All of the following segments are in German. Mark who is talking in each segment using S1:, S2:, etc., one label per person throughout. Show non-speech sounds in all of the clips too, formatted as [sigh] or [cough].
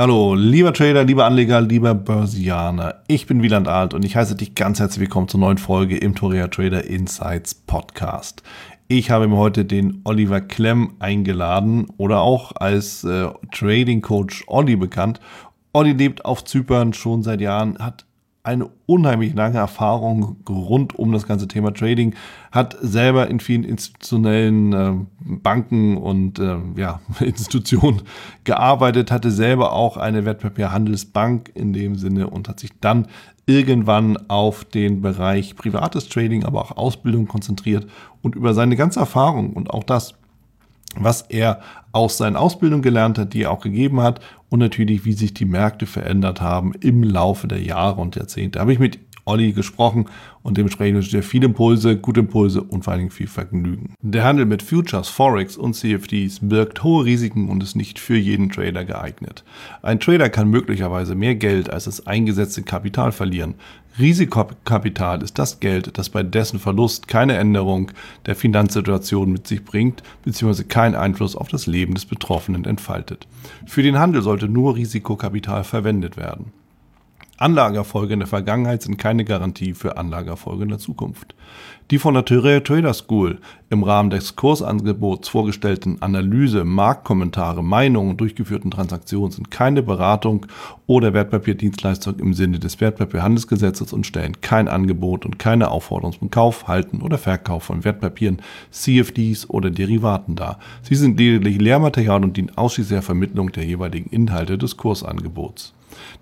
S1: Hallo, lieber Trader, lieber Anleger, lieber Börsianer. Ich bin Wieland Alt und ich heiße dich ganz herzlich willkommen zur neuen Folge im Toria Trader Insights Podcast. Ich habe mir heute den Oliver Klemm eingeladen oder auch als äh, Trading Coach Olli bekannt. Olli lebt auf Zypern schon seit Jahren, hat eine unheimlich lange Erfahrung rund um das ganze Thema Trading, hat selber in vielen institutionellen äh, Banken und äh, ja, [laughs] Institutionen gearbeitet, hatte selber auch eine Wertpapierhandelsbank in dem Sinne und hat sich dann irgendwann auf den Bereich privates Trading, aber auch Ausbildung konzentriert und über seine ganze Erfahrung und auch das, was er aus seinen Ausbildungen gelernt hat, die er auch gegeben hat und natürlich, wie sich die Märkte verändert haben im Laufe der Jahre und Jahrzehnte. Habe ich mit Olli gesprochen und dementsprechend wünsche ich dir viele Impulse, gute Impulse und vor allen Dingen viel Vergnügen. Der Handel mit Futures, Forex und CFDs birgt hohe Risiken und ist nicht für jeden Trader geeignet. Ein Trader kann möglicherweise mehr Geld als das eingesetzte Kapital verlieren. Risikokapital ist das Geld, das bei dessen Verlust keine Änderung der Finanzsituation mit sich bringt, bzw. keinen Einfluss auf das Leben des Betroffenen entfaltet. Für den Handel sollte nur Risikokapital verwendet werden. Anlageerfolge in der Vergangenheit sind keine Garantie für Anlageerfolge in der Zukunft. Die von der Thürer Trader School im Rahmen des Kursangebots vorgestellten Analyse, Marktkommentare, Meinungen und durchgeführten Transaktionen sind keine Beratung oder Wertpapierdienstleistung im Sinne des Wertpapierhandelsgesetzes und stellen kein Angebot und keine Aufforderung zum Kauf, Halten oder Verkauf von Wertpapieren, CFDs oder Derivaten dar. Sie sind lediglich Lehrmaterial und dienen ausschließlich der Vermittlung der jeweiligen Inhalte des Kursangebots.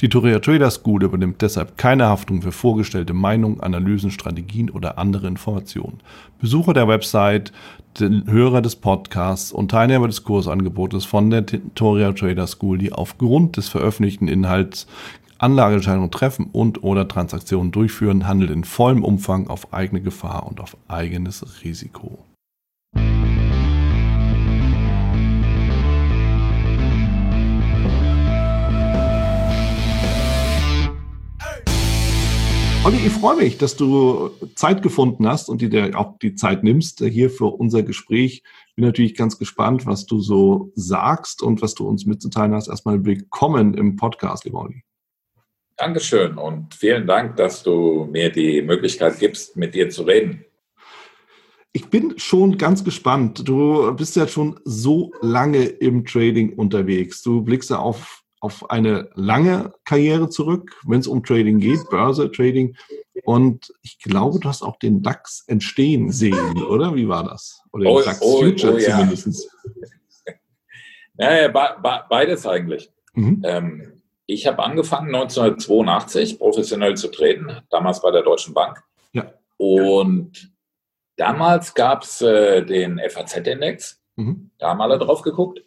S1: Die Toria Trader School übernimmt deshalb keine Haftung für vorgestellte Meinungen, Analysen, Strategien oder andere Informationen. Besucher der Website, Hörer des Podcasts und Teilnehmer des Kursangebotes von der Toria Trader School, die aufgrund des veröffentlichten Inhalts Anlageentscheidungen treffen und oder Transaktionen durchführen, handelt in vollem Umfang auf eigene Gefahr und auf eigenes Risiko. Olli, ich freue mich, dass du Zeit gefunden hast und dir auch die Zeit nimmst hier für unser Gespräch. Bin natürlich ganz gespannt, was du so sagst und was du uns mitzuteilen hast. Erstmal willkommen im Podcast, lieber Olli.
S2: Dankeschön und vielen Dank, dass du mir die Möglichkeit gibst, mit dir zu reden.
S1: Ich bin schon ganz gespannt. Du bist ja schon so lange im Trading unterwegs. Du blickst ja auf auf eine lange Karriere zurück, wenn es um Trading geht, Börse, Trading. Und ich glaube, du hast auch den DAX entstehen sehen, oder? Wie war das? Oder den
S2: oh,
S1: DAX
S2: oh,
S1: Future
S2: oh, ja.
S1: zumindest. [laughs]
S2: Ja, ja be be beides eigentlich. Mhm. Ähm, ich habe angefangen 1982 professionell zu treten, damals bei der Deutschen Bank.
S1: Ja.
S2: Und damals gab es äh, den FAZ-Index. Mhm. Da haben alle drauf geguckt.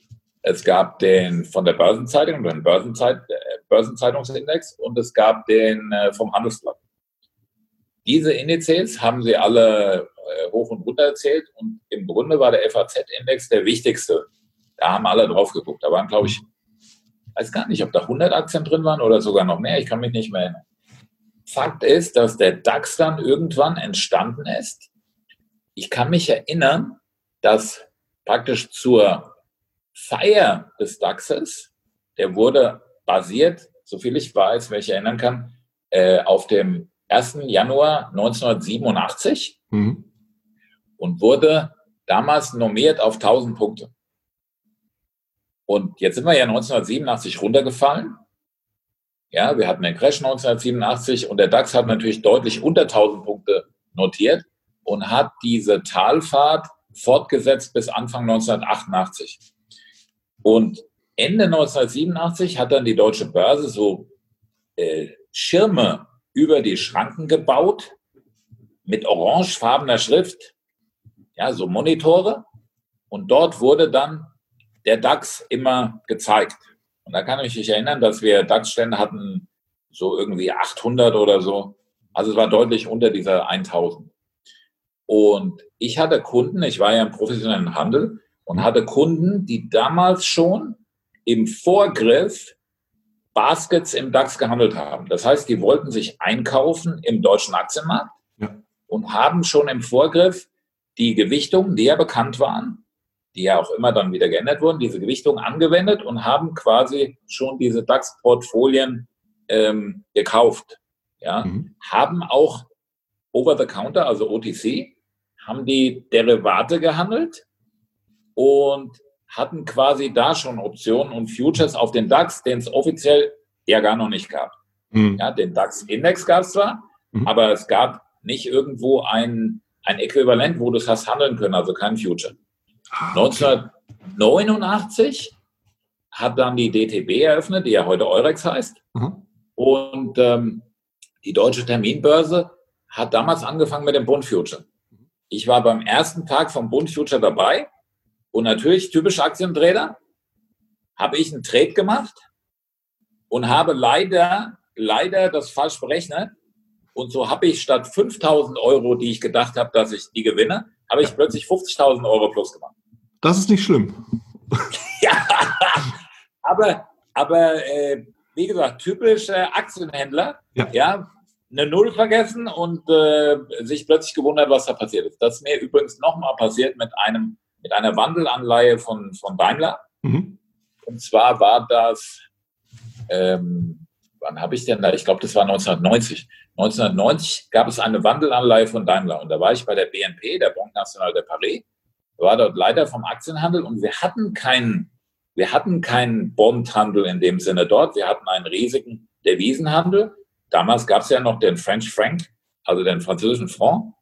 S2: Es gab den von der Börsenzeitung, den Börsenzeit, äh, Börsenzeitungsindex und es gab den äh, vom Handelsblatt. Diese Indizes haben sie alle äh, hoch und runter erzählt und im Grunde war der FAZ-Index der wichtigste. Da haben alle drauf geguckt. Da waren, glaube ich, weiß gar nicht, ob da 100 Aktien drin waren oder sogar noch mehr. Ich kann mich nicht mehr erinnern. Fakt ist, dass der DAX dann irgendwann entstanden ist. Ich kann mich erinnern, dass praktisch zur Feier des DAXes, der wurde basiert, soviel ich weiß, welche erinnern kann, äh, auf dem 1. Januar 1987 mhm. und wurde damals normiert auf 1000 Punkte. Und jetzt sind wir ja 1987 runtergefallen. Ja, wir hatten den Crash 1987 und der DAX hat natürlich deutlich unter 1000 Punkte notiert und hat diese Talfahrt fortgesetzt bis Anfang 1988. Und Ende 1987 hat dann die Deutsche Börse so äh, Schirme über die Schranken gebaut mit orangefarbener Schrift, ja, so Monitore. Und dort wurde dann der DAX immer gezeigt. Und da kann ich mich erinnern, dass wir DAX-Stände hatten, so irgendwie 800 oder so. Also es war deutlich unter dieser 1000. Und ich hatte Kunden, ich war ja im professionellen Handel, und hatte Kunden, die damals schon im Vorgriff Baskets im DAX gehandelt haben. Das heißt, die wollten sich einkaufen im deutschen Aktienmarkt ja. und haben schon im Vorgriff die Gewichtungen, die ja bekannt waren, die ja auch immer dann wieder geändert wurden, diese Gewichtung angewendet und haben quasi schon diese DAX-Portfolien ähm, gekauft. Ja, mhm. haben auch over the counter, also OTC, haben die Derivate gehandelt und hatten quasi da schon Optionen und Futures auf den DAX, den es offiziell ja gar noch nicht gab. Mhm. Ja, den DAX-Index gab es zwar, mhm. aber es gab nicht irgendwo ein, ein Äquivalent, wo du es hast handeln können, also kein Future. Ah, okay. 1989 hat dann die DTB eröffnet, die ja heute Eurex heißt. Mhm. Und ähm, die deutsche Terminbörse hat damals angefangen mit dem Bund Future. Ich war beim ersten Tag vom Bund Future dabei und natürlich typisch Aktientrader habe ich einen Trade gemacht und habe leider, leider das falsch berechnet. Und so habe ich statt 5000 Euro, die ich gedacht habe, dass ich die gewinne, habe ich plötzlich 50.000 Euro plus gemacht.
S1: Das ist nicht schlimm. [laughs]
S2: ja, aber, aber äh, wie gesagt, typische Aktienhändler, ja. ja, eine Null vergessen und äh, sich plötzlich gewundert, was da passiert ist. Das ist mir übrigens nochmal passiert mit einem, mit einer Wandelanleihe von, von Daimler. Mhm. Und zwar war das, ähm, wann habe ich denn da? Ich glaube, das war 1990. 1990 gab es eine Wandelanleihe von Daimler und da war ich bei der BNP, der Banque Nationale de Paris, war dort Leiter vom Aktienhandel und wir hatten keinen wir hatten keinen Bondhandel in dem Sinne dort. Wir hatten einen riesigen Devisenhandel. Damals gab es ja noch den French Franc, also den französischen Franc.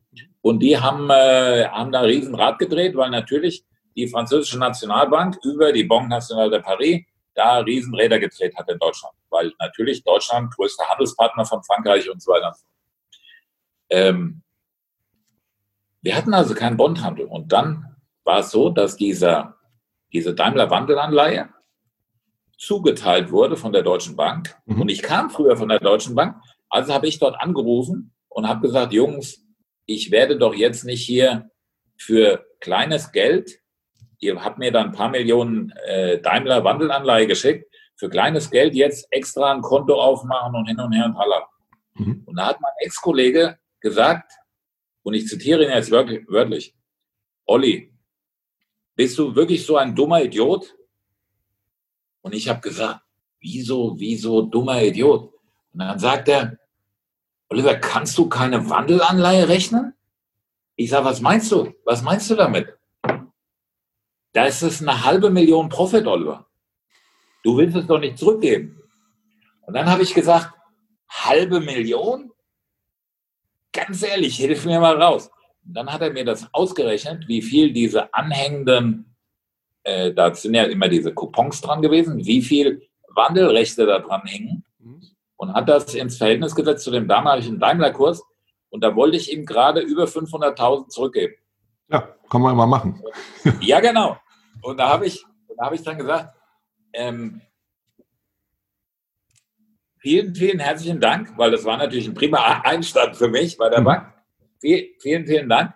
S2: Und die haben, äh, haben da riesen Rad gedreht, weil natürlich die französische Nationalbank über die Banque Nationale de Paris da Riesenräder gedreht hat in Deutschland. Weil natürlich Deutschland größter Handelspartner von Frankreich und so weiter. Ähm, wir hatten also keinen Bondhandel. Und dann war es so, dass dieser diese Daimler-Wandelanleihe zugeteilt wurde von der Deutschen Bank. Mhm. Und ich kam früher von der Deutschen Bank, also habe ich dort angerufen und habe gesagt, Jungs, ich werde doch jetzt nicht hier für kleines Geld, ihr habt mir dann ein paar Millionen äh, Daimler-Wandelanleihe geschickt, für kleines Geld jetzt extra ein Konto aufmachen und hin und her und tralala. Mhm. Und da hat mein Ex-Kollege gesagt, und ich zitiere ihn jetzt wörtlich, wörtlich Olli, bist du wirklich so ein dummer Idiot? Und ich habe gesagt, wieso, wieso dummer Idiot? Und dann sagt er, Oliver, kannst du keine Wandelanleihe rechnen? Ich sage, was meinst du? Was meinst du damit? Da ist es eine halbe Million Profit, Oliver. Du willst es doch nicht zurückgeben. Und dann habe ich gesagt, halbe Million? Ganz ehrlich, hilf mir mal raus dann hat er mir das ausgerechnet, wie viel diese anhängenden, äh, da sind ja immer diese Coupons dran gewesen, wie viel Wandelrechte da dran hängen. Und hat das ins Verhältnis gesetzt zu dem damaligen Daimler-Kurs. Und da wollte ich ihm gerade über 500.000 zurückgeben.
S1: Ja, kann man mal machen. [laughs]
S2: ja, genau. Und da habe ich, da hab ich dann gesagt, ähm, vielen, vielen herzlichen Dank, weil das war natürlich ein prima Einstand für mich bei der mhm. Bank vielen, vielen Dank.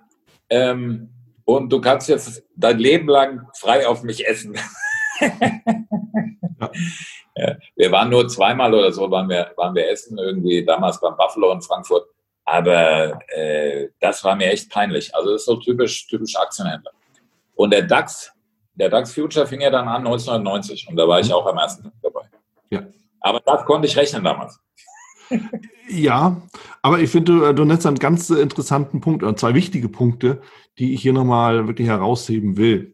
S2: Ähm, und du kannst jetzt dein Leben lang frei auf mich essen. [laughs] ja. Ja, wir waren nur zweimal oder so, waren wir, waren wir essen, irgendwie damals beim Buffalo in Frankfurt. Aber äh, das war mir echt peinlich. Also das ist so typisch, typisch Aktienhändler. Und der DAX, der DAX Future fing ja dann an 1990 und da war ich mhm. auch am ersten Tag dabei. Ja. Aber das konnte ich rechnen damals.
S1: Ja, aber ich finde, du, du nennst einen ganz interessanten Punkt, oder zwei wichtige Punkte, die ich hier nochmal wirklich herausheben will.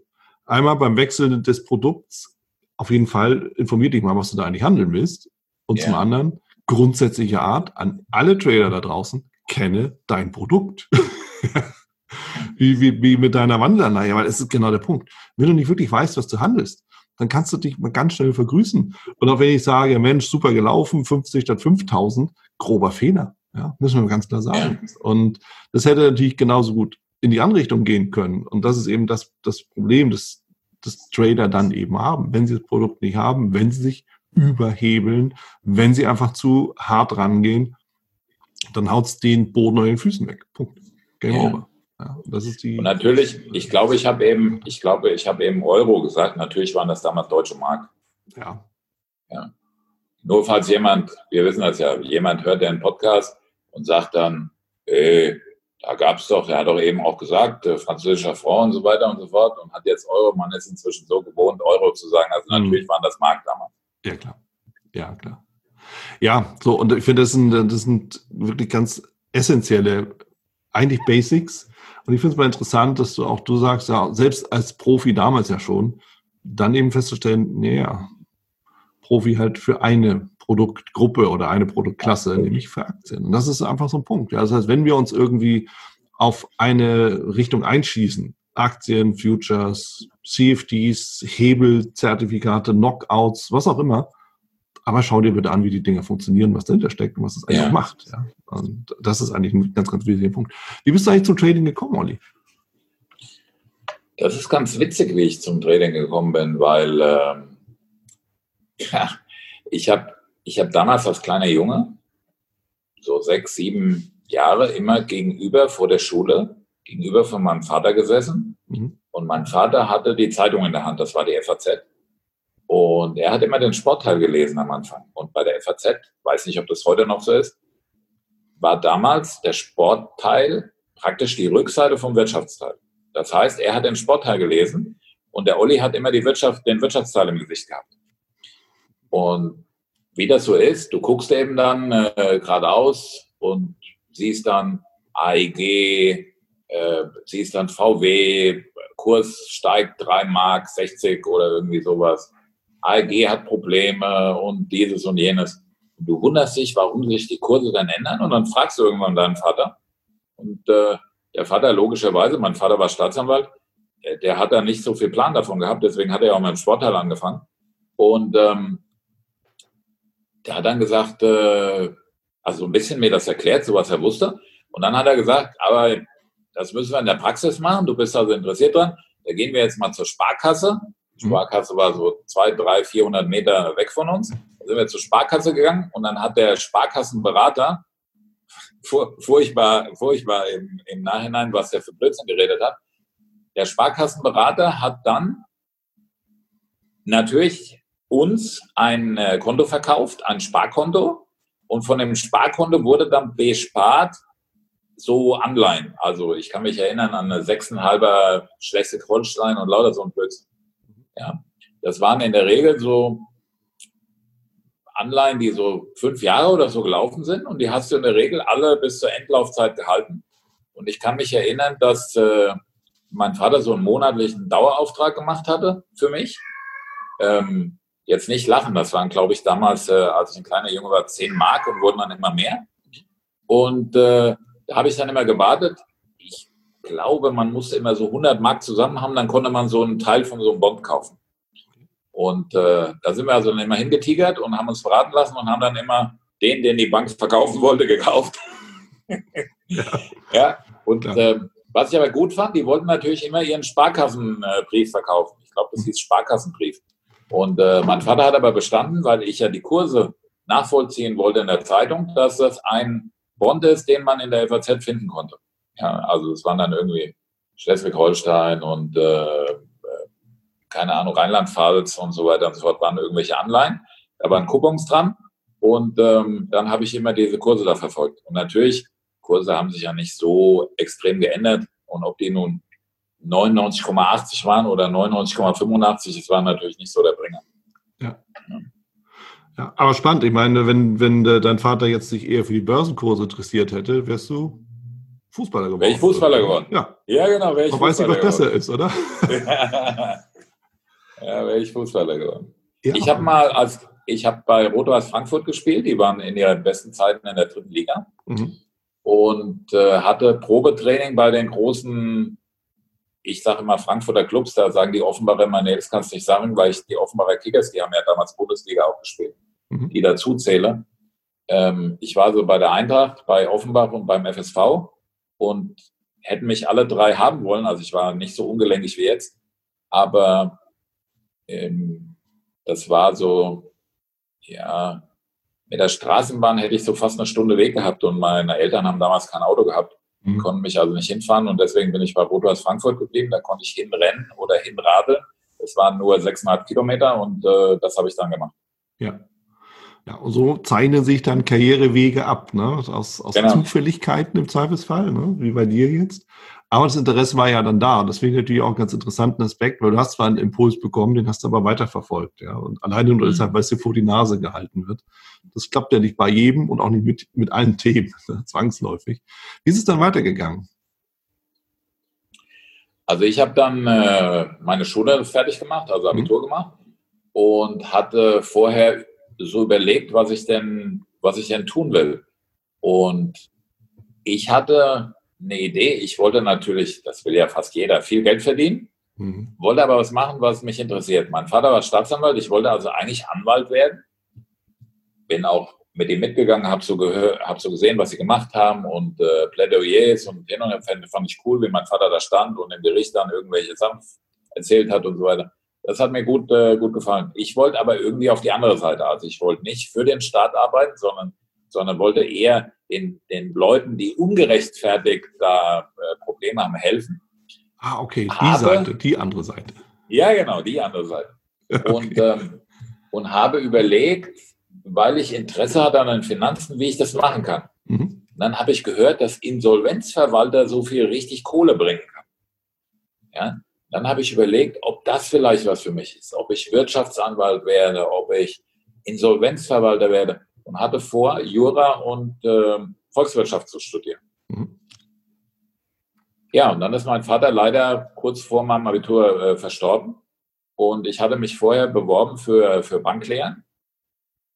S1: Einmal beim Wechsel des Produkts, auf jeden Fall informier dich mal, was du da eigentlich handeln willst. Und yeah. zum anderen, grundsätzliche Art, an alle Trader da draußen, kenne dein Produkt. [laughs] wie, wie, wie mit deiner Wandelanleihe, weil es ist genau der Punkt. Wenn du nicht wirklich weißt, was du handelst, dann kannst du dich mal ganz schnell vergrüßen. Und auch wenn ich sage, Mensch, super gelaufen, 50 statt 5000, grober Fehler. Ja, müssen wir ganz klar sagen. Und das hätte natürlich genauso gut in die andere Richtung gehen können. Und das ist eben das, das Problem, das, das Trader dann eben haben. Wenn sie das Produkt nicht haben, wenn sie sich überhebeln, wenn sie einfach zu hart rangehen, dann haut es den Boden an den Füßen weg. Punkt. Game ja. over.
S2: Ja, das ist die. Und natürlich, ich glaube, ich habe eben, ich glaube, ich habe eben Euro gesagt. Natürlich waren das damals deutsche Mark. Ja. Ja. Nur falls jemand, wir wissen das ja, jemand hört den Podcast und sagt dann, äh, da gab es doch, er hat doch eben auch gesagt, äh, französischer Frau und so weiter und so fort und hat jetzt Euro, man ist inzwischen so gewohnt, Euro zu sagen. Also mhm. natürlich waren das Markt damals.
S1: Ja, klar. Ja, klar. Ja, so, und ich finde, das sind, das sind wirklich ganz essentielle, eigentlich Basics. Und ich finde es mal interessant, dass du auch du sagst, ja, selbst als Profi damals ja schon, dann eben festzustellen, naja, Profi halt für eine Produktgruppe oder eine Produktklasse, nämlich für Aktien. Und das ist einfach so ein Punkt. Ja. Das heißt, wenn wir uns irgendwie auf eine Richtung einschießen, Aktien, Futures, CFDs, Hebelzertifikate, Knockouts, was auch immer, aber schau dir bitte an, wie die Dinge funktionieren, was dahinter steckt und was das eigentlich ja. macht. Ja. Und das ist eigentlich ein ganz, ganz wichtiger Punkt. Wie bist du eigentlich zum Trading gekommen, Olli?
S2: Das ist ganz witzig, wie ich zum Trading gekommen bin, weil ähm, [laughs] ja, ich habe ich hab damals als kleiner Junge, so sechs, sieben Jahre, immer gegenüber vor der Schule, gegenüber von meinem Vater gesessen. Mhm. Und mein Vater hatte die Zeitung in der Hand, das war die FAZ. Und er hat immer den Sportteil gelesen am Anfang. Und bei der FAZ, weiß nicht, ob das heute noch so ist, war damals der Sportteil praktisch die Rückseite vom Wirtschaftsteil. Das heißt, er hat den Sportteil gelesen und der Olli hat immer die Wirtschaft, den Wirtschaftsteil im Gesicht gehabt. Und wie das so ist, du guckst eben dann äh, geradeaus und siehst dann AEG, äh, siehst dann VW, Kurs steigt 3 Mark 60 oder irgendwie sowas. AEG hat Probleme und dieses und jenes. Und du wunderst dich, warum sich die Kurse dann ändern und dann fragst du irgendwann deinen Vater. Und äh, der Vater, logischerweise, mein Vater war Staatsanwalt, der, der, hat da nicht so viel Plan davon gehabt, deswegen hat er auch mit dem Sportteil angefangen. Und ähm, der hat dann gesagt, äh, also ein bisschen mir das erklärt, so was er wusste. Und dann hat er gesagt, aber das müssen wir in der Praxis machen, du bist also interessiert dran. Da gehen wir jetzt mal zur Sparkasse die Sparkasse war so zwei, drei, 400 Meter weg von uns. Da sind wir zur Sparkasse gegangen und dann hat der Sparkassenberater [laughs] furchtbar, furchtbar im, im Nachhinein, was der für Blödsinn geredet hat. Der Sparkassenberater hat dann natürlich uns ein äh, Konto verkauft, ein Sparkonto. Und von dem Sparkonto wurde dann bespart so Anleihen. Also ich kann mich erinnern an eine 6,5er Schleswig-Holstein und lauter so ein Blödsinn. Ja, das waren in der Regel so Anleihen, die so fünf Jahre oder so gelaufen sind und die hast du in der Regel alle bis zur Endlaufzeit gehalten. Und ich kann mich erinnern, dass äh, mein Vater so einen monatlichen Dauerauftrag gemacht hatte für mich. Ähm, jetzt nicht lachen, das waren, glaube ich, damals, äh, als ich ein kleiner Junge war, zehn Mark und wurden dann immer mehr. Und äh, da habe ich dann immer gewartet, glaube, man musste immer so 100 Mark zusammen haben, dann konnte man so einen Teil von so einem Bond kaufen. Und äh, da sind wir also dann immer hingetigert und haben uns verraten lassen und haben dann immer den, den die Bank verkaufen wollte, gekauft. ja. [laughs] ja. Und äh, was ich aber gut fand, die wollten natürlich immer ihren Sparkassenbrief verkaufen. Ich glaube, das hieß Sparkassenbrief. Und äh, mein Vater hat aber bestanden, weil ich ja die Kurse nachvollziehen wollte in der Zeitung, dass das ein Bond ist, den man in der FAZ finden konnte. Ja, also es waren dann irgendwie Schleswig-Holstein und äh, äh, keine Ahnung, Rheinland-Pfalz und so weiter und so fort waren irgendwelche Anleihen. Da waren Coupons dran und ähm, dann habe ich immer diese Kurse da verfolgt. Und natürlich, Kurse haben sich ja nicht so extrem geändert und ob die nun 99,80 waren oder 99,85, es war natürlich nicht so der Bringer.
S1: Ja. ja. ja. aber spannend. Ich meine, wenn, wenn dein Vater jetzt sich eher für die Börsenkurse interessiert hätte, wärst du Fußballer geworden.
S2: Wäre ich Fußballer geworden?
S1: Ja.
S2: Ja, genau.
S1: Wäre ich Man weiß nicht, was besser ist, oder? [laughs] [laughs]
S2: ja, wäre ich Fußballer geworden. Ja. Ich habe mal als ich habe bei Rot-Weiß Frankfurt gespielt, die waren in ihren besten Zeiten in der dritten Liga mhm. und äh, hatte Probetraining bei den großen, ich sage immer Frankfurter Clubs, da sagen die Offenbarer immer, nee, das kannst du nicht sagen, weil ich die Offenbarer Kickers, die haben ja damals Bundesliga auch gespielt, mhm. die dazu zähle. Ähm, ich war so bei der Eintracht, bei Offenbach und beim FSV und hätten mich alle drei haben wollen. Also ich war nicht so ungelenkig wie jetzt, aber ähm, das war so, ja, mit der Straßenbahn hätte ich so fast eine Stunde Weg gehabt und meine Eltern haben damals kein Auto gehabt, mhm. konnten mich also nicht hinfahren und deswegen bin ich bei Rot-Weiß Frankfurt geblieben. Da konnte ich hinrennen oder hinradeln. Es waren nur sechseinhalb Kilometer und äh, das habe ich dann gemacht.
S1: Ja. Ja, und so zeichnen sich dann Karrierewege ab, ne? Aus, aus genau. Zufälligkeiten im Zweifelsfall, ne? wie bei dir jetzt. Aber das Interesse war ja dann da. Das finde ich natürlich auch einen ganz interessanten Aspekt, weil du hast zwar einen Impuls bekommen, den hast du aber weiterverfolgt, ja. Und alleine nur mhm. deshalb, weil es dir vor die Nase gehalten wird. Das klappt ja nicht bei jedem und auch nicht mit, mit allen Themen, [laughs] ne? zwangsläufig. Wie ist es dann weitergegangen?
S2: Also ich habe dann äh, meine Schule fertig gemacht, also mhm. Abitur mhm. gemacht und hatte vorher so überlegt, was ich denn, was ich denn tun will. Und ich hatte eine Idee. Ich wollte natürlich, das will ja fast jeder, viel Geld verdienen. Mhm. Wollte aber was machen, was mich interessiert. Mein Vater war Staatsanwalt. Ich wollte also eigentlich Anwalt werden. Bin auch mit ihm mitgegangen, habe so, hab so gesehen, was sie gemacht haben und äh, Plädoyers und hin und her fand, ich cool, wie mein Vater da stand und im Gericht dann irgendwelche Sachen erzählt hat und so weiter. Das hat mir gut, äh, gut gefallen. Ich wollte aber irgendwie auf die andere Seite. Also ich wollte nicht für den Staat arbeiten, sondern, sondern wollte eher den, den Leuten, die ungerechtfertigt da äh, Probleme haben, helfen.
S1: Ah, okay, die habe, Seite, die andere Seite.
S2: Ja, genau, die andere Seite. [laughs] Okay. Und, ähm, und habe überlegt, weil ich Interesse hatte an den Finanzen, wie ich das machen kann. Mhm. Dann habe ich gehört, dass Insolvenzverwalter so viel richtig Kohle bringen kann. Ja? Dann habe ich überlegt, ob das vielleicht was für mich ist, ob ich Wirtschaftsanwalt werde, ob ich Insolvenzverwalter werde und hatte vor, Jura und äh, Volkswirtschaft zu studieren. Mhm. Ja, und dann ist mein Vater leider kurz vor meinem Abitur äh, verstorben. Und ich hatte mich vorher beworben für, für Banklehren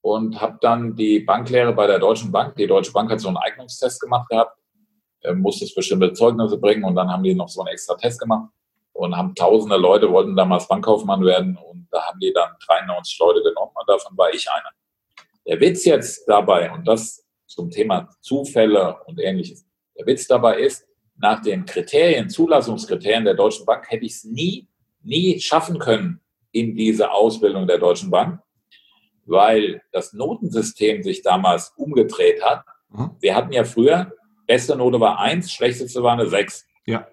S2: und habe dann die Banklehre bei der Deutschen Bank. Die Deutsche Bank hat so einen Eignungstest gemacht gehabt, äh, musste bestimmte Zeugnisse bringen und dann haben die noch so einen extra Test gemacht und haben tausende Leute, wollten damals Bankkaufmann werden und da haben die dann 93 Leute genommen und davon war ich einer. Der Witz jetzt dabei, und das zum Thema Zufälle und ähnliches, der Witz dabei ist, nach den Kriterien, Zulassungskriterien der Deutschen Bank hätte ich es nie, nie schaffen können in diese Ausbildung der Deutschen Bank, weil das Notensystem sich damals umgedreht hat. Mhm. Wir hatten ja früher, beste Note war eins, schlechteste war eine sechs.
S1: Ja.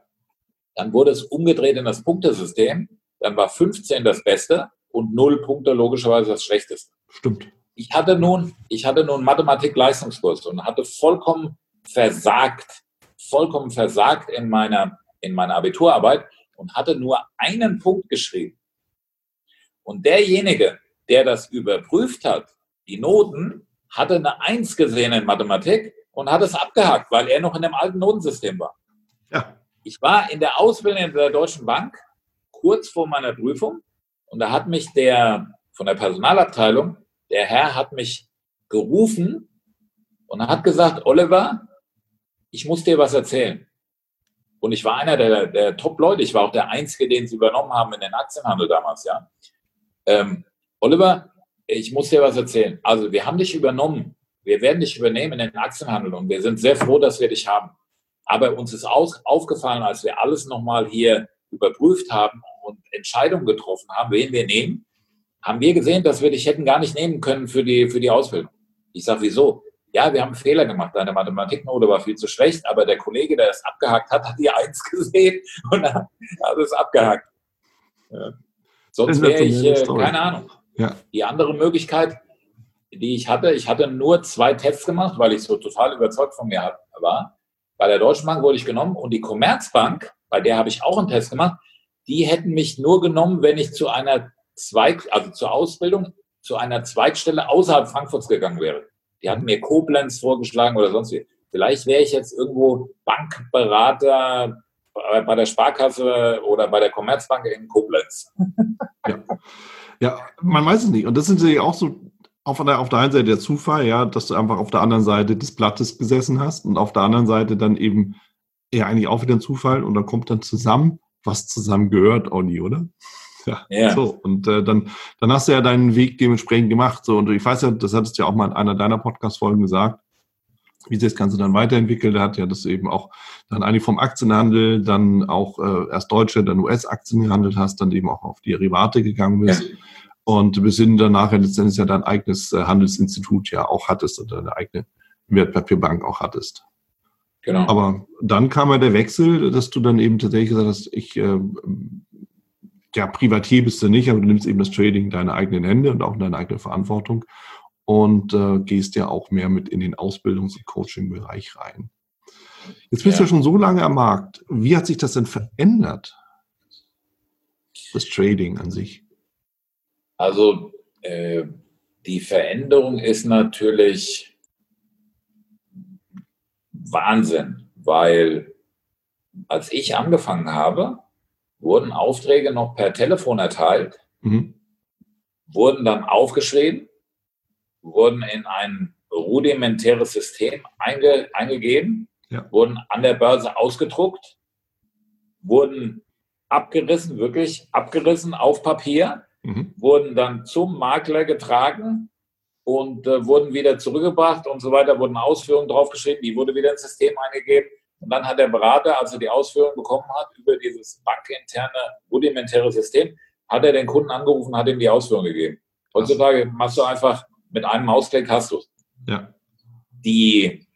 S2: Dann wurde es umgedreht in das Punktesystem. Dann war 15 das Beste und 0 Punkte logischerweise das Schlechteste.
S1: Stimmt
S2: ich hatte nun, ich hatte nun Mathematik-Leistungskurs und hatte vollkommen versagt, vollkommen versagt in meiner, in meiner Abiturarbeit und hatte nur einen Punkt geschrieben. Und derjenige, der das überprüft hat, die Noten, hatte eine Eins gesehen in Mathematik und hat es abgehakt, weil er noch in dem alten Notensystem war. Ja. Ich war in der Ausbildung in der Deutschen Bank kurz vor meiner Prüfung und da hat mich der von der Personalabteilung der Herr hat mich gerufen und hat gesagt, Oliver, ich muss dir was erzählen. Und ich war einer der, der Top-Leute. Ich war auch der Einzige, den sie übernommen haben in den Aktienhandel damals, ja. Ähm, Oliver, ich muss dir was erzählen. Also, wir haben dich übernommen. Wir werden dich übernehmen in den Aktienhandel und wir sind sehr froh, dass wir dich haben. Aber uns ist aus, aufgefallen, als wir alles nochmal hier überprüft haben und Entscheidungen getroffen haben, wen wir nehmen, haben wir gesehen, dass wir dich hätten gar nicht nehmen können für die, für die Ausbildung. Ich sage, wieso? Ja, wir haben einen Fehler gemacht. Deine Mathematiknote war viel zu schlecht, aber der Kollege, der es abgehakt hat, hat die Eins [laughs] gesehen und hat es abgehakt. Ja. Sonst wäre ich, äh, keine Ahnung. Ja. Die andere Möglichkeit, die ich hatte, ich hatte nur zwei Tests gemacht, weil ich so total überzeugt von mir war. Bei der Deutschen Bank wurde ich genommen und die Commerzbank, bei der habe ich auch einen Test gemacht, die hätten mich nur genommen, wenn ich zu einer Zweig, also zur Ausbildung zu einer Zweigstelle außerhalb Frankfurts gegangen wäre. Die hatten mir Koblenz vorgeschlagen oder sonst wie. Vielleicht wäre ich jetzt irgendwo Bankberater bei der Sparkasse oder bei der Commerzbank in Koblenz.
S1: Ja. ja, man weiß es nicht. Und das sind ja auch so auf der, auf der einen Seite der Zufall, ja, dass du einfach auf der anderen Seite des Blattes gesessen hast und auf der anderen Seite dann eben ja eigentlich auch wieder ein Zufall und dann kommt dann zusammen, was zusammen gehört, Olli, oder? Ja, ja. so. Und äh, dann, dann hast du ja deinen Weg dementsprechend gemacht. So, und ich weiß ja, das hattest du ja auch mal in einer deiner Podcast-Folgen gesagt, wie sich das Ganze dann weiterentwickelt hat, ja, dass du eben auch dann eigentlich vom Aktienhandel dann auch äh, erst deutsche, dann US-Aktien gehandelt hast, dann eben auch auf die Derivate gegangen bist. Ja. Und bis hin dann nachher letztendlich ja dein eigenes äh, Handelsinstitut ja auch hattest und deine eigene Wertpapierbank auch hattest. Genau. Aber dann kam ja der Wechsel, dass du dann eben tatsächlich gesagt hast, ich äh, ja, Privatier bist du nicht, aber du nimmst eben das Trading in deine eigenen Hände und auch in deine eigene Verantwortung. und äh, gehst ja auch mehr mit in den Ausbildungs- und Coaching-Bereich rein. Jetzt bist ja. du schon so lange am Markt. Wie hat sich das denn verändert? Das Trading an sich.
S2: Also äh, die Veränderung ist natürlich Wahnsinn, weil als ich angefangen habe, wurden Aufträge noch per Telefon erteilt, mhm. wurden dann aufgeschrieben, wurden in ein rudimentäres System einge, eingegeben, ja. wurden an der Börse ausgedruckt, wurden abgerissen, wirklich abgerissen auf Papier, mhm. wurden dann zum Makler getragen und äh, wurden wieder zurückgebracht und so weiter, wurden Ausführungen draufgeschrieben, die wurde wieder ins System eingegeben. Und dann hat der Berater, als er die Ausführungen bekommen hat über dieses bankinterne, rudimentäre System, hat er den Kunden angerufen, hat ihm die Ausführungen gegeben. Heutzutage machst du einfach mit einem Mausklick hast du es. Ja. Die,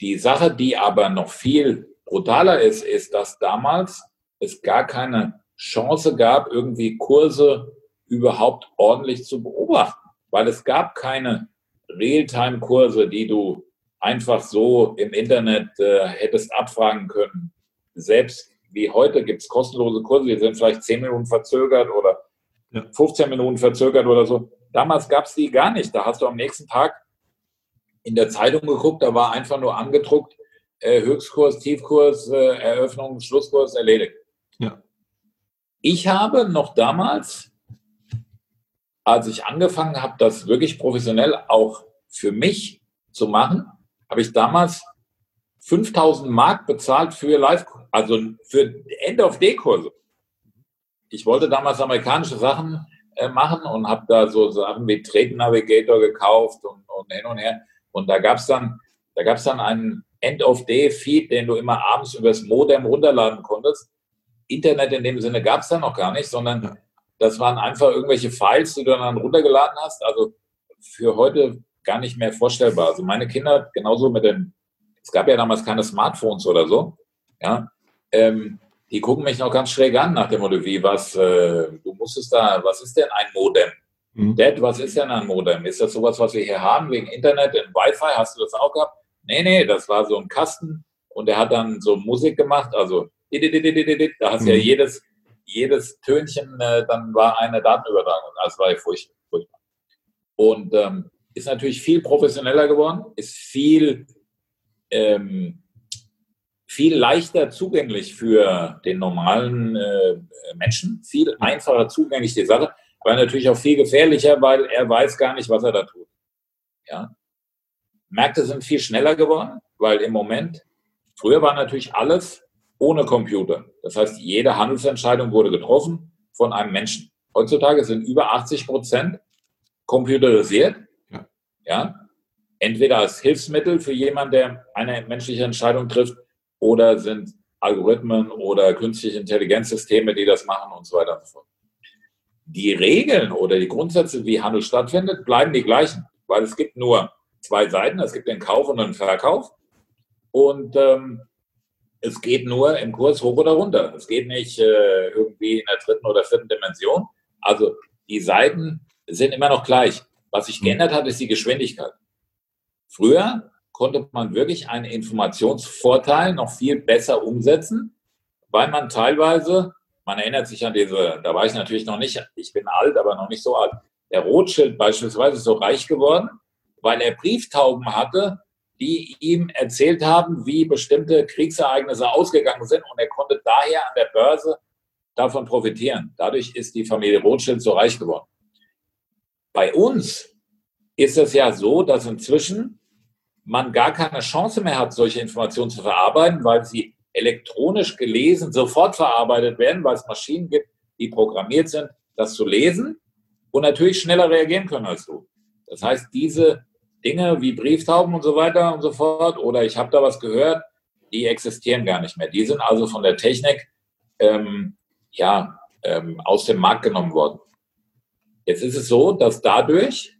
S2: die Sache, die aber noch viel brutaler ist, ist, dass damals es gar keine Chance gab, irgendwie Kurse überhaupt ordentlich zu beobachten, weil es gab keine Realtime-Kurse, die du einfach so im Internet äh, hättest abfragen können. Selbst wie heute gibt es kostenlose Kurse, die sind vielleicht 10 Minuten verzögert oder ja. 15 Minuten verzögert oder so. Damals gab es die gar nicht. Da hast du am nächsten Tag in der Zeitung geguckt, da war einfach nur angedruckt, äh, Höchstkurs, Tiefkurs, äh, Eröffnung, Schlusskurs erledigt. Ja. Ich habe noch damals als ich angefangen habe, das wirklich professionell auch für mich zu machen, habe ich damals 5000 Mark bezahlt für Live, also für End-of-Day-Kurse. Ich wollte damals amerikanische Sachen äh, machen und habe da so Sachen wie Trade Navigator gekauft und, und hin und her. Und da gab es dann, da gab es dann einen End-of-Day-Feed, den du immer abends übers Modem runterladen konntest. Internet in dem Sinne gab es da noch gar nicht, sondern das waren einfach irgendwelche Files, die du dann runtergeladen hast. Also für heute gar nicht mehr vorstellbar. Also meine Kinder, genauso mit den, es gab ja damals keine Smartphones oder so, ja, ähm, die gucken mich noch ganz schräg an nach dem Motto, wie, was, äh, du musstest da, was ist denn ein Modem? Mhm. Dad, was ist denn ein Modem? Ist das sowas, was wir hier haben, wegen Internet und Wi-Fi? Hast du das auch gehabt? Nee, nee, das war so ein Kasten und der hat dann so Musik gemacht, also da hast du ja mhm. jedes, jedes Tönchen, äh, dann war eine Datenübertragung. Das war ja furchtbar. Und ähm, ist natürlich viel professioneller geworden, ist viel, ähm, viel leichter zugänglich für den normalen äh, Menschen, viel einfacher zugänglich die Sache, aber natürlich auch viel gefährlicher, weil er weiß gar nicht, was er da tut. Ja? Märkte sind viel schneller geworden, weil im Moment, früher war natürlich alles ohne Computer. Das heißt, jede Handelsentscheidung wurde getroffen von einem Menschen. Heutzutage sind über 80 Prozent computerisiert. Ja. Entweder als Hilfsmittel für jemanden, der eine menschliche Entscheidung trifft, oder sind Algorithmen oder künstliche Intelligenzsysteme, die das machen und so weiter und so fort. Die Regeln oder die Grundsätze, wie Handel stattfindet, bleiben die gleichen, weil es gibt nur zwei Seiten. Es gibt den Kauf und den Verkauf. Und ähm, es geht nur im Kurs hoch oder runter. Es geht nicht äh, irgendwie in der dritten oder vierten Dimension. Also die Seiten sind immer noch gleich. Was sich geändert hat, ist die Geschwindigkeit. Früher konnte man wirklich einen Informationsvorteil noch viel besser umsetzen, weil man teilweise, man erinnert sich an diese, da war ich natürlich noch nicht, ich bin alt, aber noch nicht so alt. Der Rothschild beispielsweise ist so reich geworden, weil er Brieftauben hatte, die ihm erzählt haben, wie bestimmte Kriegsereignisse ausgegangen sind und er konnte daher an der Börse davon profitieren. Dadurch ist die Familie Rothschild so reich geworden. Bei uns ist es ja so, dass inzwischen man gar keine Chance mehr hat, solche Informationen zu verarbeiten, weil sie elektronisch gelesen sofort verarbeitet werden, weil es Maschinen gibt, die programmiert sind, das zu lesen und natürlich schneller reagieren können als du. Das heißt, diese Dinge wie Brieftauben und so weiter und so fort oder ich habe da was gehört, die existieren gar nicht mehr. Die sind also von der Technik ähm, ja, ähm, aus dem Markt genommen worden. Jetzt ist es so, dass dadurch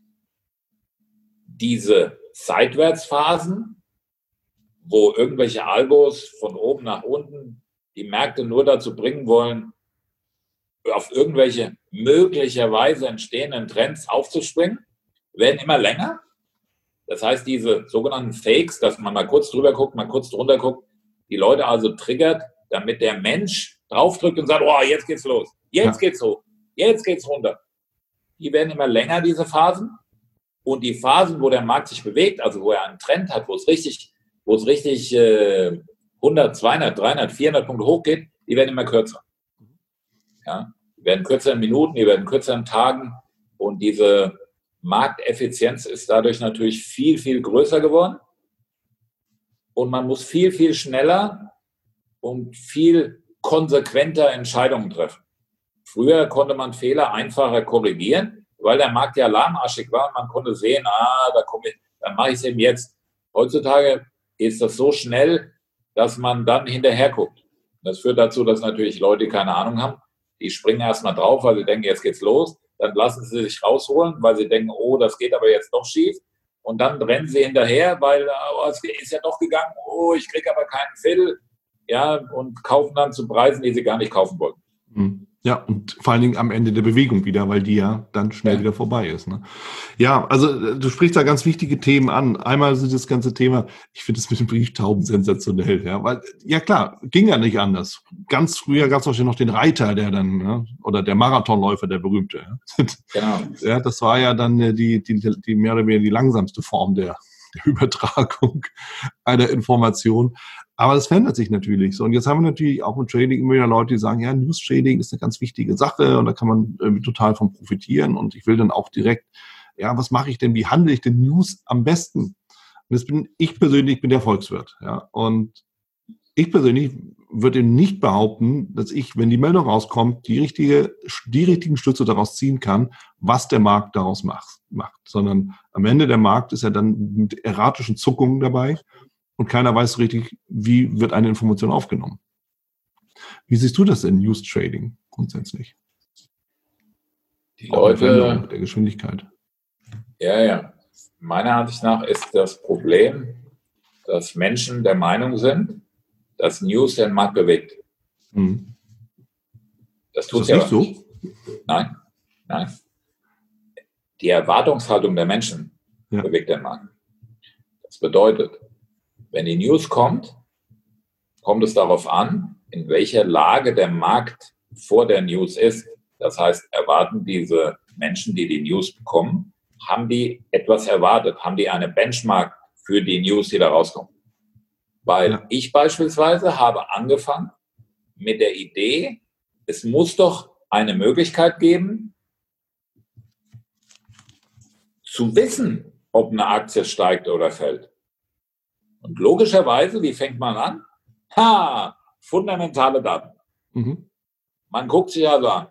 S2: diese Seitwärtsphasen, wo irgendwelche Algos von oben nach unten die Märkte nur dazu bringen wollen, auf irgendwelche möglicherweise entstehenden Trends aufzuspringen, werden immer länger. Das heißt, diese sogenannten Fakes, dass man mal kurz drüber guckt, mal kurz drunter guckt, die Leute also triggert, damit der Mensch draufdrückt und sagt, oh, jetzt geht's los, jetzt ja. geht's hoch, jetzt geht's runter. Die werden immer länger, diese Phasen. Und die Phasen, wo der Markt sich bewegt, also wo er einen Trend hat, wo es richtig, wo es richtig äh, 100, 200, 300, 400 Punkte hochgeht, die werden immer kürzer. Ja, die werden kürzer in Minuten, die werden kürzer in Tagen. Und diese Markteffizienz ist dadurch natürlich viel, viel größer geworden. Und man muss viel, viel schneller und viel konsequenter Entscheidungen treffen. Früher konnte man Fehler einfacher korrigieren, weil der Markt ja lahmarschig war man konnte sehen, ah, da komme ich, dann mache ich es eben jetzt. Heutzutage ist das so schnell, dass man dann hinterher guckt. Das führt dazu, dass natürlich Leute keine Ahnung haben. Die springen erstmal drauf, weil sie denken, jetzt geht's los dann lassen sie sich rausholen, weil sie denken, oh, das geht aber jetzt doch schief. Und dann rennen sie hinterher, weil oh, es ist ja doch gegangen, oh, ich kriege aber keinen Viertel. Ja, und kaufen dann zu Preisen, die sie gar nicht kaufen wollten.
S1: Mhm. Ja, und vor allen Dingen am Ende der Bewegung wieder, weil die ja dann schnell ja. wieder vorbei ist. Ne? Ja, also äh, du sprichst da ganz wichtige Themen an. Einmal ist das ganze Thema, ich finde es mit den Brieftauben sensationell, ja, weil, ja klar, ging ja nicht anders. Ganz früher gab es auch schon noch den Reiter, der dann, ja, oder der Marathonläufer, der berühmte. Ja. [laughs] Genau. Ja, das war ja dann äh, die, die, die mehr oder weniger die langsamste Form der, der Übertragung [laughs] einer Information. Aber das verändert sich natürlich so. Und jetzt haben wir natürlich auch im Trading immer wieder Leute, die sagen, ja, News Trading ist eine ganz wichtige Sache und da kann man irgendwie total von profitieren. Und ich will dann auch direkt, ja, was mache ich denn? Wie handle ich denn News am besten? Und das bin ich persönlich, bin der Volkswirt. Ja. Und ich persönlich würde nicht behaupten, dass ich, wenn die Meldung rauskommt, die richtige, die richtigen Schlüsse daraus ziehen kann, was der Markt daraus macht, macht. Sondern am Ende der Markt ist ja dann mit erratischen Zuckungen dabei und keiner weiß richtig, wie wird eine Information aufgenommen. Wie siehst du das in News Trading grundsätzlich?
S2: Die Leute.
S1: Der Geschwindigkeit.
S2: Ja, ja. Meiner Ansicht nach ist das Problem, dass Menschen der Meinung sind, dass News den Markt bewegt. Mhm. Das tut es ja nicht so. Nein, nein. Die Erwartungshaltung der Menschen ja. bewegt den Markt. Das bedeutet, wenn die News kommt, kommt es darauf an, in welcher Lage der Markt vor der News ist. Das heißt, erwarten diese Menschen, die die News bekommen, haben die etwas erwartet? Haben die eine Benchmark für die News, die da rauskommt? Weil ja. ich beispielsweise habe angefangen mit der Idee, es muss doch eine Möglichkeit geben, zu wissen, ob eine Aktie steigt oder fällt. Und logischerweise, wie fängt man an? Ha, fundamentale Daten. Mhm. Man guckt sich also an,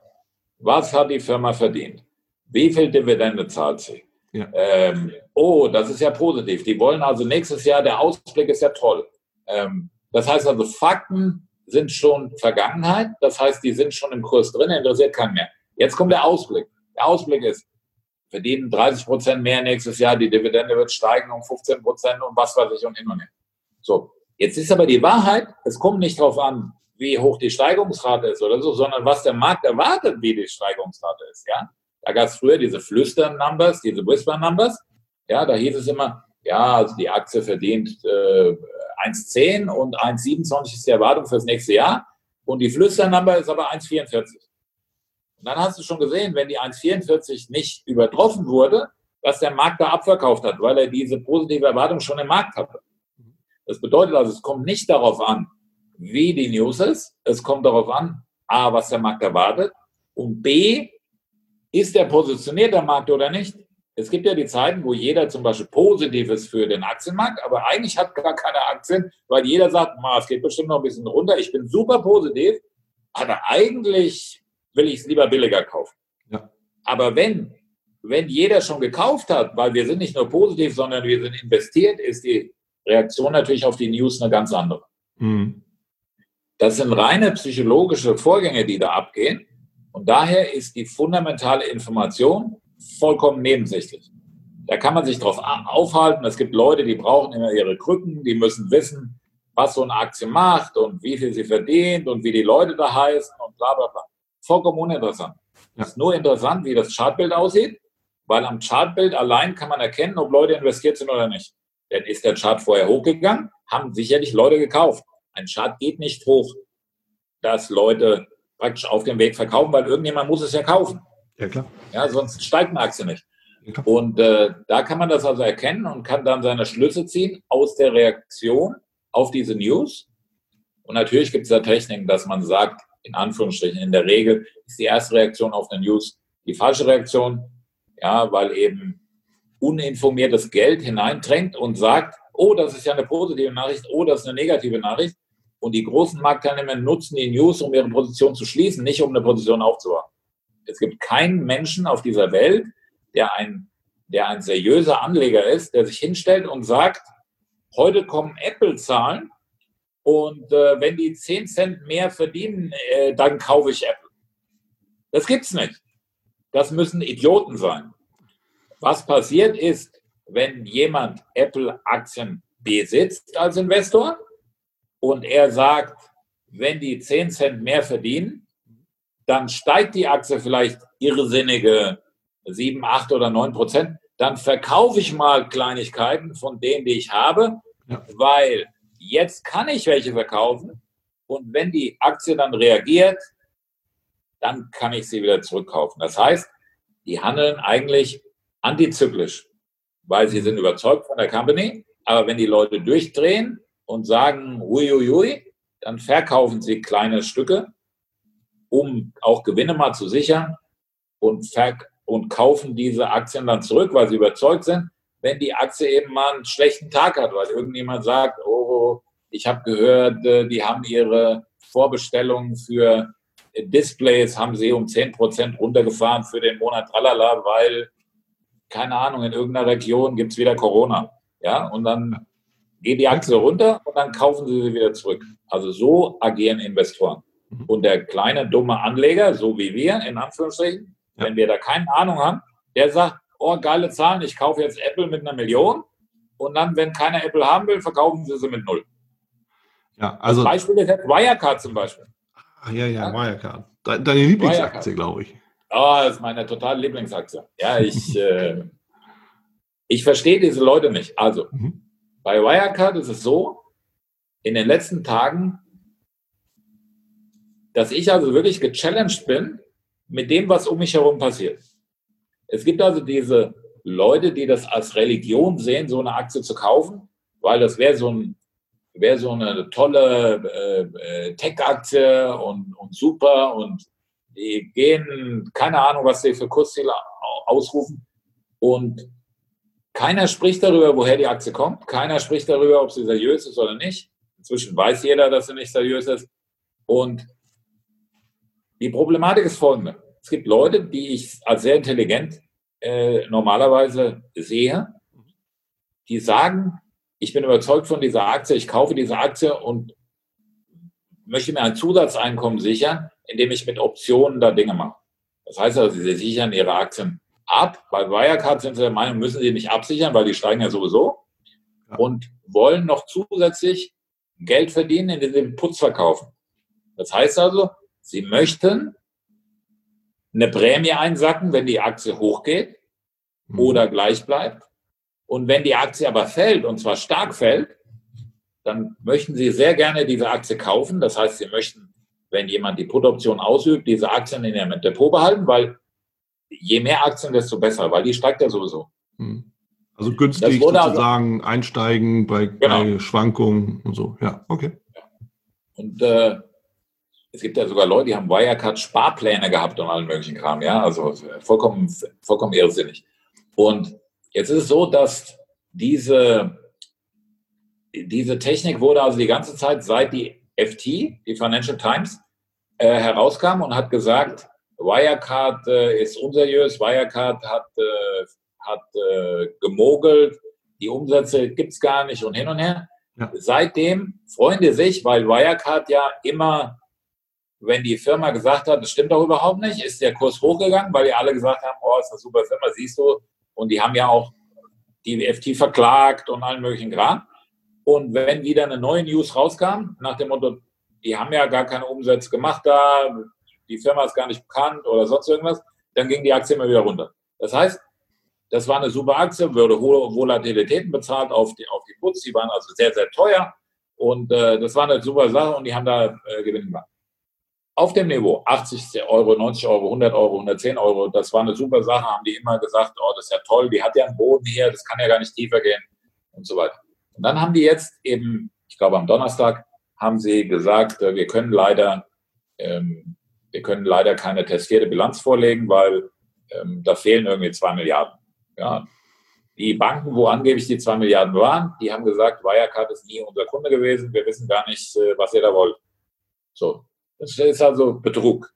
S2: was hat die Firma verdient? Wie viel Dividende zahlt sie? Ja. Ähm, oh, das ist ja positiv. Die wollen also nächstes Jahr, der Ausblick ist ja toll. Ähm, das heißt also, Fakten sind schon Vergangenheit. Das heißt, die sind schon im Kurs drin, interessiert keinen mehr. Jetzt kommt der Ausblick. Der Ausblick ist, verdienen 30 Prozent mehr nächstes Jahr, die Dividende wird steigen um 15 Prozent und was weiß ich und hin und her. So, jetzt ist aber die Wahrheit, es kommt nicht darauf an, wie hoch die Steigungsrate ist oder so, sondern was der Markt erwartet, wie die Steigungsrate ist. Ja, da gab es früher diese Flüstern-Numbers, diese Whisper-Numbers. Ja, da hieß es immer, ja, also die Aktie verdient äh, 1,10 und 1,27 ist die Erwartung fürs nächste Jahr und die Flüstern-Number ist aber 1,44. Und dann hast du schon gesehen, wenn die 1,44 nicht übertroffen wurde, dass der Markt da abverkauft hat, weil er diese positive Erwartung schon im Markt hatte. Das bedeutet also, es kommt nicht darauf an, wie die News ist. Es kommt darauf an, A, was der Markt erwartet und B, ist der positioniert der Markt oder nicht? Es gibt ja die Zeiten, wo jeder zum Beispiel positiv ist für den Aktienmarkt, aber eigentlich hat gar keine Aktien, weil jeder sagt, es geht bestimmt noch ein bisschen runter, ich bin super positiv, aber eigentlich will ich es lieber billiger kaufen. Ja. Aber wenn, wenn jeder schon gekauft hat, weil wir sind nicht nur positiv, sondern wir sind investiert, ist die Reaktion natürlich auf die News eine ganz andere. Mhm. Das sind reine psychologische Vorgänge, die da abgehen. Und daher ist die fundamentale Information vollkommen nebensächlich. Da kann man sich drauf aufhalten. Es gibt Leute, die brauchen immer ihre Krücken, die müssen wissen, was so eine Aktie macht und wie viel sie verdient und wie die Leute da heißen und bla bla bla vollkommen uninteressant. Ja. Es ist nur interessant, wie das Chartbild aussieht weil am Chartbild allein kann man erkennen, ob Leute investiert sind oder nicht. Denn ist der Chart vorher hochgegangen, haben sicherlich Leute gekauft. Ein Chart geht nicht hoch, dass Leute praktisch auf dem Weg verkaufen, weil irgendjemand muss es ja kaufen.
S1: Ja, klar.
S2: Ja, sonst steigt eine Aktie nicht. Ja, und äh, da kann man das also erkennen und kann dann seine Schlüsse ziehen aus der Reaktion auf diese News. Und natürlich gibt es da Techniken, dass man sagt, in Anführungsstrichen, in der Regel ist die erste Reaktion auf eine News die falsche Reaktion, ja, weil eben uninformiertes Geld hineindrängt und sagt, oh, das ist ja eine positive Nachricht, oh, das ist eine negative Nachricht. Und die großen Marktteilnehmer nutzen die News, um ihre Position zu schließen, nicht um eine Position aufzubauen. Es gibt keinen Menschen auf dieser Welt, der ein, der ein seriöser Anleger ist, der sich hinstellt und sagt, heute kommen Apple-Zahlen und äh, wenn die 10 Cent mehr verdienen, äh, dann kaufe ich Apple. Das gibt's nicht. Das müssen Idioten sein. Was passiert ist, wenn jemand Apple-Aktien besitzt als Investor und er sagt, wenn die 10 Cent mehr verdienen, dann steigt die Aktie vielleicht irrsinnige 7, 8 oder 9 Prozent. Dann verkaufe ich mal Kleinigkeiten von denen, die ich habe, ja. weil jetzt kann ich welche verkaufen. Und wenn die Aktie dann reagiert, dann kann ich sie wieder zurückkaufen. Das heißt, die handeln eigentlich antizyklisch, weil sie sind überzeugt von der Company. Aber wenn die Leute durchdrehen und sagen, uiuiui, dann verkaufen sie kleine Stücke, um auch Gewinne mal zu sichern und, und kaufen diese Aktien dann zurück, weil sie überzeugt sind, wenn die Aktie eben mal einen schlechten Tag hat, weil irgendjemand sagt, oh, ich habe gehört, äh, die haben ihre Vorbestellungen für Displays haben sie um 10% runtergefahren für den Monat tralala, weil, keine Ahnung, in irgendeiner Region gibt es wieder Corona. Ja, und dann geht die Aktie runter und dann kaufen sie sie wieder zurück. Also so agieren Investoren. Mhm. Und der kleine, dumme Anleger, so wie wir, in Anführungsstrichen, ja. wenn wir da keine Ahnung haben, der sagt, oh, geile Zahlen, ich kaufe jetzt Apple mit einer Million und dann, wenn keiner Apple haben will, verkaufen sie sie mit null.
S1: Ja, also.
S2: Das Beispiel ist jetzt Wirecard zum Beispiel.
S1: Ach ja, ja, ja? Wirecard. Deine Lieblingsaktie, glaube ich.
S2: Oh, das ist meine totale Lieblingsaktie. Ja, ich, [laughs] äh, ich verstehe diese Leute nicht. Also, mhm. bei Wirecard ist es so, in den letzten Tagen, dass ich also wirklich gechallenged bin mit dem, was um mich herum passiert. Es gibt also diese Leute, die das als Religion sehen, so eine Aktie zu kaufen, weil das wäre so ein wäre so eine tolle äh, äh, Tech-Aktie und, und super und die gehen, keine Ahnung, was sie für Kursziele ausrufen und keiner spricht darüber, woher die Aktie kommt. Keiner spricht darüber, ob sie seriös ist oder nicht. Inzwischen weiß jeder, dass sie nicht seriös ist. Und die Problematik ist folgende. Es gibt Leute, die ich als sehr intelligent äh, normalerweise sehe, die sagen, ich bin überzeugt von dieser Aktie, ich kaufe diese Aktie und möchte mir ein Zusatzeinkommen sichern, indem ich mit Optionen da Dinge mache. Das heißt also, sie sichern ihre Aktien ab. Bei Wirecard sind sie der Meinung, müssen sie nicht absichern, weil die steigen ja sowieso. Und wollen noch zusätzlich Geld verdienen, indem sie den Putz verkaufen. Das heißt also, sie möchten eine Prämie einsacken, wenn die Aktie hochgeht mhm. oder gleich bleibt. Und wenn die Aktie aber fällt, und zwar stark fällt, dann möchten Sie sehr gerne diese Aktie kaufen. Das heißt, Sie möchten, wenn jemand die Put-Option ausübt, diese Aktien in Ihrem Depot behalten, weil je mehr Aktien, desto besser, weil die steigt ja sowieso.
S1: Hm. Also günstig also sozusagen also, einsteigen bei, genau. bei, Schwankungen und so. Ja, okay.
S2: Und äh, es gibt ja sogar Leute, die haben Wirecard Sparpläne gehabt und allen möglichen Kram. Ja, also vollkommen, vollkommen irrsinnig. Und Jetzt ist es so, dass diese, diese Technik wurde also die ganze Zeit seit die FT, die Financial Times, äh, herauskam und hat gesagt, Wirecard äh, ist unseriös, Wirecard hat, äh, hat äh, gemogelt, die Umsätze gibt es gar nicht und hin und her. Ja. Seitdem freuen die sich, weil Wirecard ja immer, wenn die Firma gesagt hat, das stimmt doch überhaupt nicht, ist der Kurs hochgegangen, weil die alle gesagt haben, oh, ist eine super Firma, siehst du, und die haben ja auch die FT verklagt und allen möglichen Kram. Und wenn wieder eine neue News rauskam, nach dem Motto, die haben ja gar keine Umsätze gemacht da, die Firma ist gar nicht bekannt oder sonst irgendwas, dann ging die Aktie immer wieder runter. Das heißt, Das war eine super Aktie, wurde hohe Volatilitäten bezahlt auf die, auf die Puts. Die waren also sehr, sehr teuer. Und äh, das war eine super Sache und die haben da äh, Gewinn gemacht. Auf dem Niveau 80 Euro, 90 Euro, 100 Euro, 110 Euro, das war eine super Sache, haben die immer gesagt, oh, das ist ja toll, die hat ja einen Boden hier, das kann ja gar nicht tiefer gehen und so weiter. Und dann haben die jetzt eben, ich glaube am Donnerstag, haben sie gesagt, äh, wir können leider, ähm, wir können leider keine testierte Bilanz vorlegen, weil ähm, da fehlen irgendwie zwei Milliarden. Ja. Die Banken, wo angeblich die zwei Milliarden waren, die haben gesagt, Wirecard ist nie unser Kunde gewesen, wir wissen gar nicht, äh, was ihr da wollt. So, das ist also Betrug.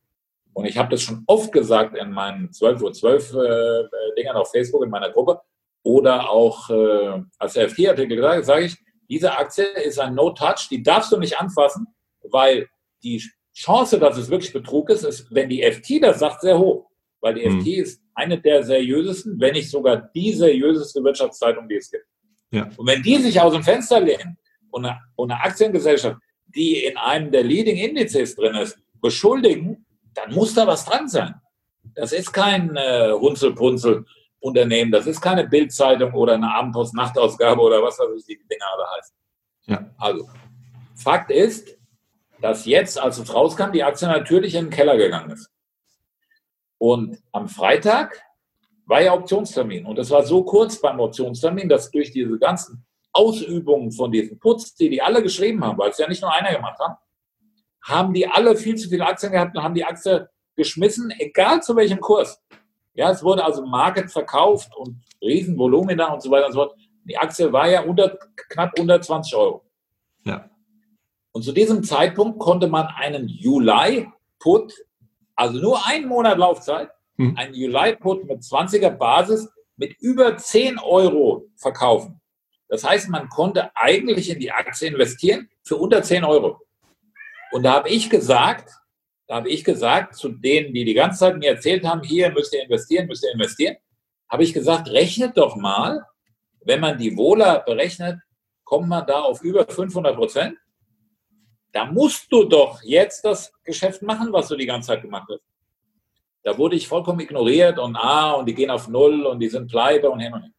S2: Und ich habe das schon oft gesagt in meinen 12 Uhr 12 äh, Dingern auf Facebook in meiner Gruppe oder auch äh, als FT-Artikel gesagt, sage ich, diese Aktie ist ein No-Touch, die darfst du nicht anfassen, weil die Chance, dass es wirklich Betrug ist, ist, wenn die FT das sagt, sehr hoch. Weil die hm. FT ist eine der seriösesten, wenn nicht sogar die seriöseste Wirtschaftszeitung, die es gibt. Ja. Und wenn die sich aus dem Fenster lehnen und eine, und eine Aktiengesellschaft, die in einem der Leading Indizes drin ist, beschuldigen, dann muss da was dran sein. Das ist kein äh, Runzelpunzel Unternehmen. Das ist keine Bildzeitung oder eine Abendpost-Nachtausgabe oder was weiß ich, die Dinger alle heißen. Ja. Also, Fakt ist, dass jetzt, als es rauskam, die Aktie natürlich in den Keller gegangen ist. Und am Freitag war ja Optionstermin. Und es war so kurz beim Optionstermin, dass durch diese ganzen Ausübungen von diesen Putz, die die alle geschrieben haben, weil es ja nicht nur einer gemacht hat, haben die alle viel zu viele Aktien gehabt und haben die Aktie geschmissen, egal zu welchem Kurs. Ja, es wurde also Market verkauft und Riesenvolumina und so weiter und so fort. Die Aktie war ja unter, knapp unter 20 Euro. Ja. Und zu diesem Zeitpunkt konnte man einen Juli-Put, also nur einen Monat Laufzeit, hm. einen Juli-Put mit 20er Basis mit über 10 Euro verkaufen. Das heißt, man konnte eigentlich in die Aktie investieren für unter 10 Euro. Und da habe ich gesagt, da habe ich gesagt, zu denen, die die ganze Zeit mir erzählt haben, hier müsst ihr investieren, müsst ihr investieren, habe ich gesagt, rechnet doch mal, wenn man die Wohler berechnet, kommt man da auf über 500 Prozent. Da musst du doch jetzt das Geschäft machen, was du die ganze Zeit gemacht hast. Da wurde ich vollkommen ignoriert und ah, und die gehen auf Null und die sind pleite und hin und her.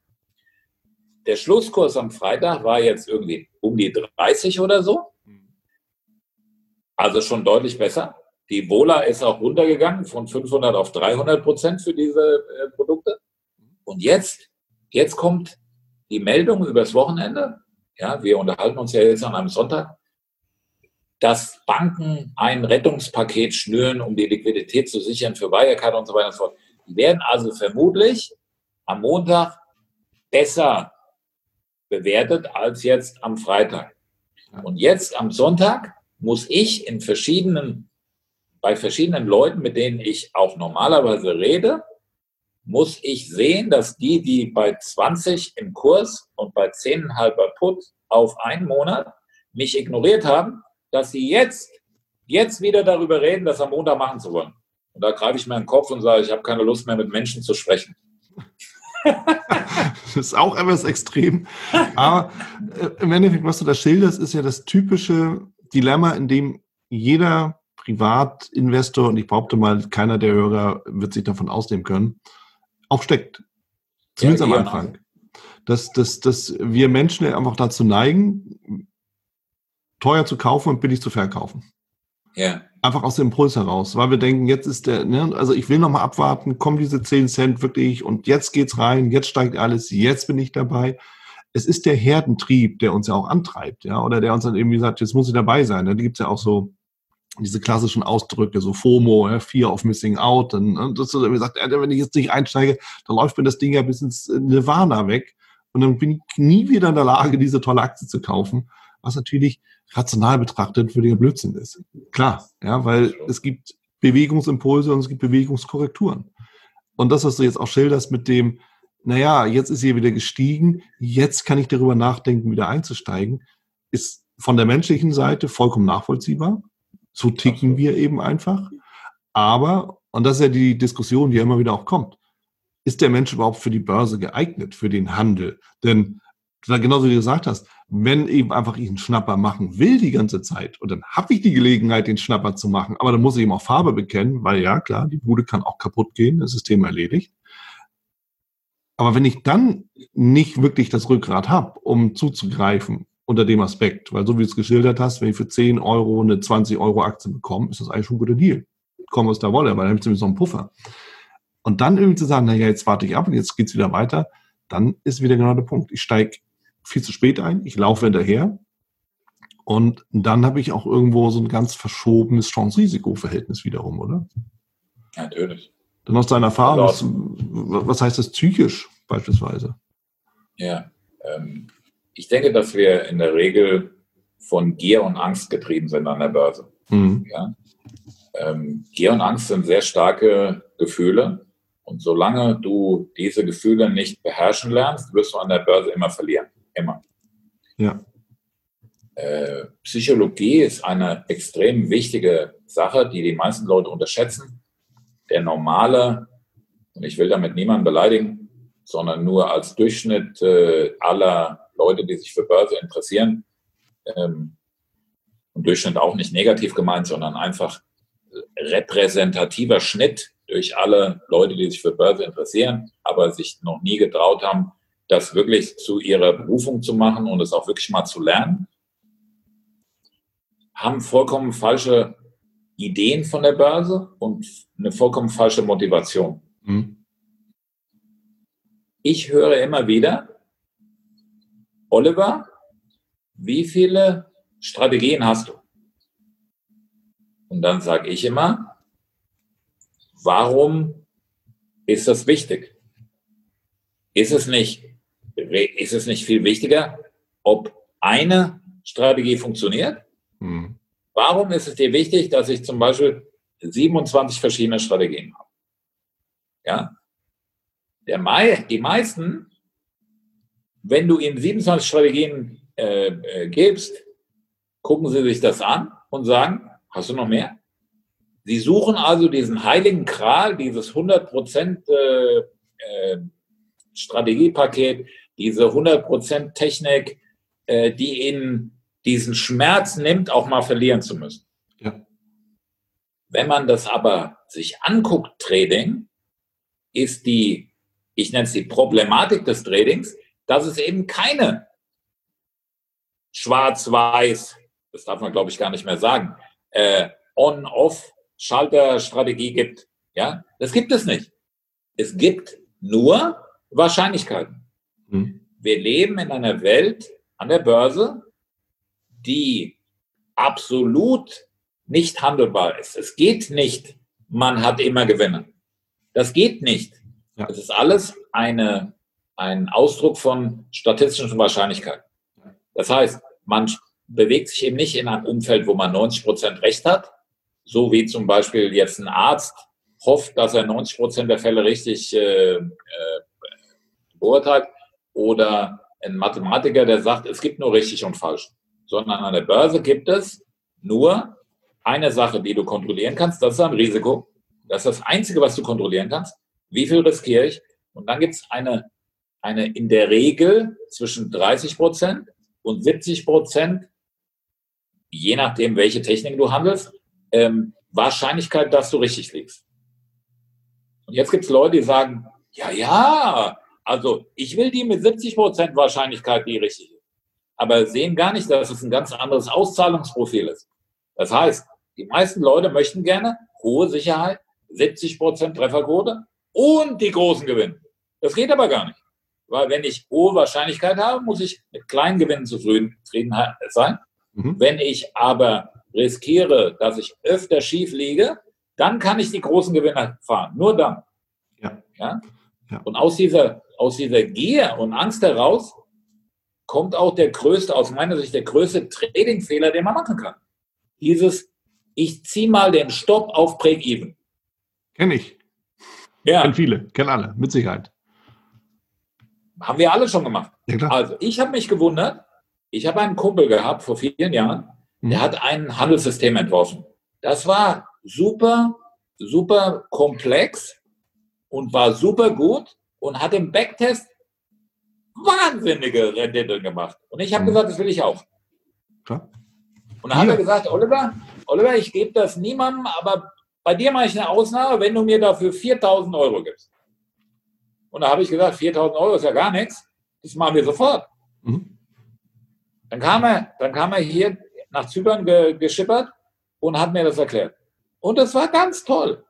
S2: Der Schlusskurs am Freitag war jetzt irgendwie um die 30 oder so. Also schon deutlich besser. Die Vola ist auch runtergegangen von 500 auf 300 Prozent für diese äh, Produkte. Und jetzt, jetzt kommt die Meldung übers Wochenende. Ja, wir unterhalten uns ja jetzt an einem Sonntag, dass Banken ein Rettungspaket schnüren, um die Liquidität zu sichern für Wirecard und so weiter und so fort. Die werden also vermutlich am Montag besser bewertet als jetzt am Freitag. Und jetzt am Sonntag muss ich in verschiedenen bei verschiedenen Leuten, mit denen ich auch normalerweise rede, muss ich sehen, dass die, die bei 20 im Kurs und bei 10,5 Put auf einen Monat mich ignoriert haben, dass sie jetzt, jetzt wieder darüber reden, das am Montag machen zu wollen. Und da greife ich mir in den Kopf und sage, ich habe keine Lust mehr mit Menschen zu sprechen.
S1: Das [laughs] ist auch etwas extrem. Aber äh, im Endeffekt, was du da schilderst, ist ja das typische Dilemma, in dem jeder Privatinvestor, und ich behaupte mal, keiner der Hörer wird sich davon ausnehmen können, auch steckt. Zumindest ja, am Anfang. Dass, dass, dass wir Menschen einfach dazu neigen, teuer zu kaufen und billig zu verkaufen. Ja. Einfach aus dem Impuls heraus, weil wir denken, jetzt ist der, ne, also ich will nochmal abwarten, kommen diese 10 Cent wirklich und jetzt geht's rein, jetzt steigt alles, jetzt bin ich dabei. Es ist der Herdentrieb, der uns ja auch antreibt, ja, oder der uns dann irgendwie sagt, jetzt muss ich dabei sein. Ne? Da gibt's ja auch so diese klassischen Ausdrücke, so FOMO, ja, Fear of Missing Out. Und, und ne, das so, gesagt, wenn ich jetzt nicht einsteige, dann läuft mir das Ding ja bis ins Nirvana weg. Und dann bin ich nie wieder in der Lage, diese tolle Aktie zu kaufen, was natürlich rational betrachtet für den Blödsinn ist. Klar, ja, weil es gibt Bewegungsimpulse und es gibt Bewegungskorrekturen. Und das, was du jetzt auch schilderst mit dem, naja, jetzt ist sie wieder gestiegen, jetzt kann ich darüber nachdenken, wieder einzusteigen, ist von der menschlichen Seite vollkommen nachvollziehbar. So ticken wir eben einfach. Aber, und das ist ja die Diskussion, die ja immer wieder auch kommt, ist der Mensch überhaupt für die Börse geeignet, für den Handel? Denn, genauso wie du gesagt hast, wenn eben einfach ich einen Schnapper machen will die ganze Zeit und dann habe ich die Gelegenheit, den Schnapper zu machen, aber dann muss ich eben auch Farbe bekennen, weil ja, klar, die Bude kann auch kaputt gehen, das Thema erledigt. Aber wenn ich dann nicht wirklich das Rückgrat habe, um zuzugreifen unter dem Aspekt, weil so wie du es geschildert hast, wenn ich für 10 Euro eine 20 Euro Aktie bekomme, ist das eigentlich schon ein guter Deal. Komm aus der Wolle, weil dann habe ich zumindest noch einen Puffer. Und dann irgendwie zu sagen, naja, jetzt warte ich ab und jetzt geht's wieder weiter, dann ist wieder genau der Punkt. Ich steige viel zu spät ein, ich laufe hinterher und dann habe ich auch irgendwo so ein ganz verschobenes Chance-Risiko-Verhältnis wiederum, oder?
S2: Natürlich.
S1: Dann aus deiner Erfahrung, was, was heißt das psychisch beispielsweise?
S2: Ja, ähm, ich denke, dass wir in der Regel von Gier und Angst getrieben sind an der Börse. Mhm. Ja? Ähm, Gier und Angst sind sehr starke Gefühle. Und solange du diese Gefühle nicht beherrschen lernst, wirst du an der Börse immer verlieren. Immer.
S1: Ja.
S2: Äh, Psychologie ist eine extrem wichtige Sache, die die meisten Leute unterschätzen. Der normale, und ich will damit niemanden beleidigen, sondern nur als Durchschnitt äh, aller Leute, die sich für Börse interessieren, ähm, und Durchschnitt auch nicht negativ gemeint, sondern einfach repräsentativer Schnitt durch alle Leute, die sich für Börse interessieren, aber sich noch nie getraut haben, das wirklich zu ihrer Berufung zu machen und es auch wirklich mal zu lernen haben vollkommen falsche Ideen von der Börse und eine vollkommen falsche Motivation. Mhm. Ich höre immer wieder, Oliver, wie viele Strategien hast du? Und dann sage ich immer, warum ist das wichtig? Ist es nicht, ist es nicht viel wichtiger, ob eine Strategie funktioniert Mhm. Warum ist es dir wichtig, dass ich zum Beispiel 27 verschiedene Strategien habe? Ja? Der Mai, die meisten, wenn du ihnen 27 Strategien äh, äh, gibst, gucken sie sich das an und sagen, hast du noch mehr? Sie suchen also diesen heiligen Kral, dieses 100% äh, äh, Strategiepaket, diese 100% Technik, äh, die ihnen diesen Schmerz nimmt, auch mal verlieren zu müssen. Ja. Wenn man das aber sich anguckt, Trading, ist die, ich nenne es die Problematik des Tradings, dass es eben keine schwarz-weiß, das darf man glaube ich gar nicht mehr sagen, äh, On-Off-Schalterstrategie gibt. Ja, das gibt es nicht. Es gibt nur Wahrscheinlichkeiten. Hm. Wir leben in einer Welt an der Börse, die absolut nicht handelbar ist. Es geht nicht, man hat immer Gewinne. Das geht nicht. Ja. Das ist alles eine, ein Ausdruck von statistischen Wahrscheinlichkeiten. Das heißt, man bewegt sich eben nicht in einem Umfeld, wo man 90 Prozent Recht hat, so wie zum Beispiel jetzt ein Arzt hofft, dass er 90 Prozent der Fälle richtig äh, äh, beurteilt, oder ein Mathematiker, der sagt, es gibt nur richtig und falsch sondern an der Börse gibt es nur eine Sache, die du kontrollieren kannst, das ist ein Risiko. Das ist das Einzige, was du kontrollieren kannst. Wie viel riskiere ich? Und dann gibt es eine, eine in der Regel zwischen 30 Prozent und 70 Prozent, je nachdem, welche Technik du handelst, ähm, Wahrscheinlichkeit, dass du richtig liegst. Und jetzt gibt es Leute, die sagen, ja, ja, also ich will die mit 70 Prozent Wahrscheinlichkeit, die richtig ist aber sehen gar nicht, dass es ein ganz anderes Auszahlungsprofil ist. Das heißt, die meisten Leute möchten gerne hohe Sicherheit, 70 Prozent Trefferquote und die großen Gewinne. Das geht aber gar nicht. Weil wenn ich hohe Wahrscheinlichkeit habe, muss ich mit kleinen Gewinnen zufrieden sein. Mhm. Wenn ich aber riskiere, dass ich öfter schief liege, dann kann ich die großen Gewinne fahren. Nur dann. Ja. ja? Ja. Und aus dieser, aus dieser Gier und Angst heraus kommt auch der größte, aus meiner Sicht, der größte Trading-Fehler, den man machen kann. Dieses, ich ziehe mal den Stopp auf Break-Even.
S1: Kenn ich. Ja. Kennen viele, kennen alle, mit Sicherheit.
S2: Haben wir alle schon gemacht. Ja, also, ich habe mich gewundert, ich habe einen Kumpel gehabt vor vielen Jahren, mhm. der hat ein Handelssystem entworfen. Das war super, super komplex und war super gut und hat im Backtest wahnsinnige Rendite gemacht. Und ich habe mhm. gesagt, das will ich auch. Ja. Und dann hat er gesagt, Oliver, Oliver, ich gebe das niemandem, aber bei dir mache ich eine Ausnahme, wenn du mir dafür 4000 Euro gibst. Und da habe ich gesagt, 4000 Euro ist ja gar nichts. Das machen wir sofort. Mhm. Dann, kam er, dann kam er hier nach Zypern ge, geschippert und hat mir das erklärt. Und das war ganz toll.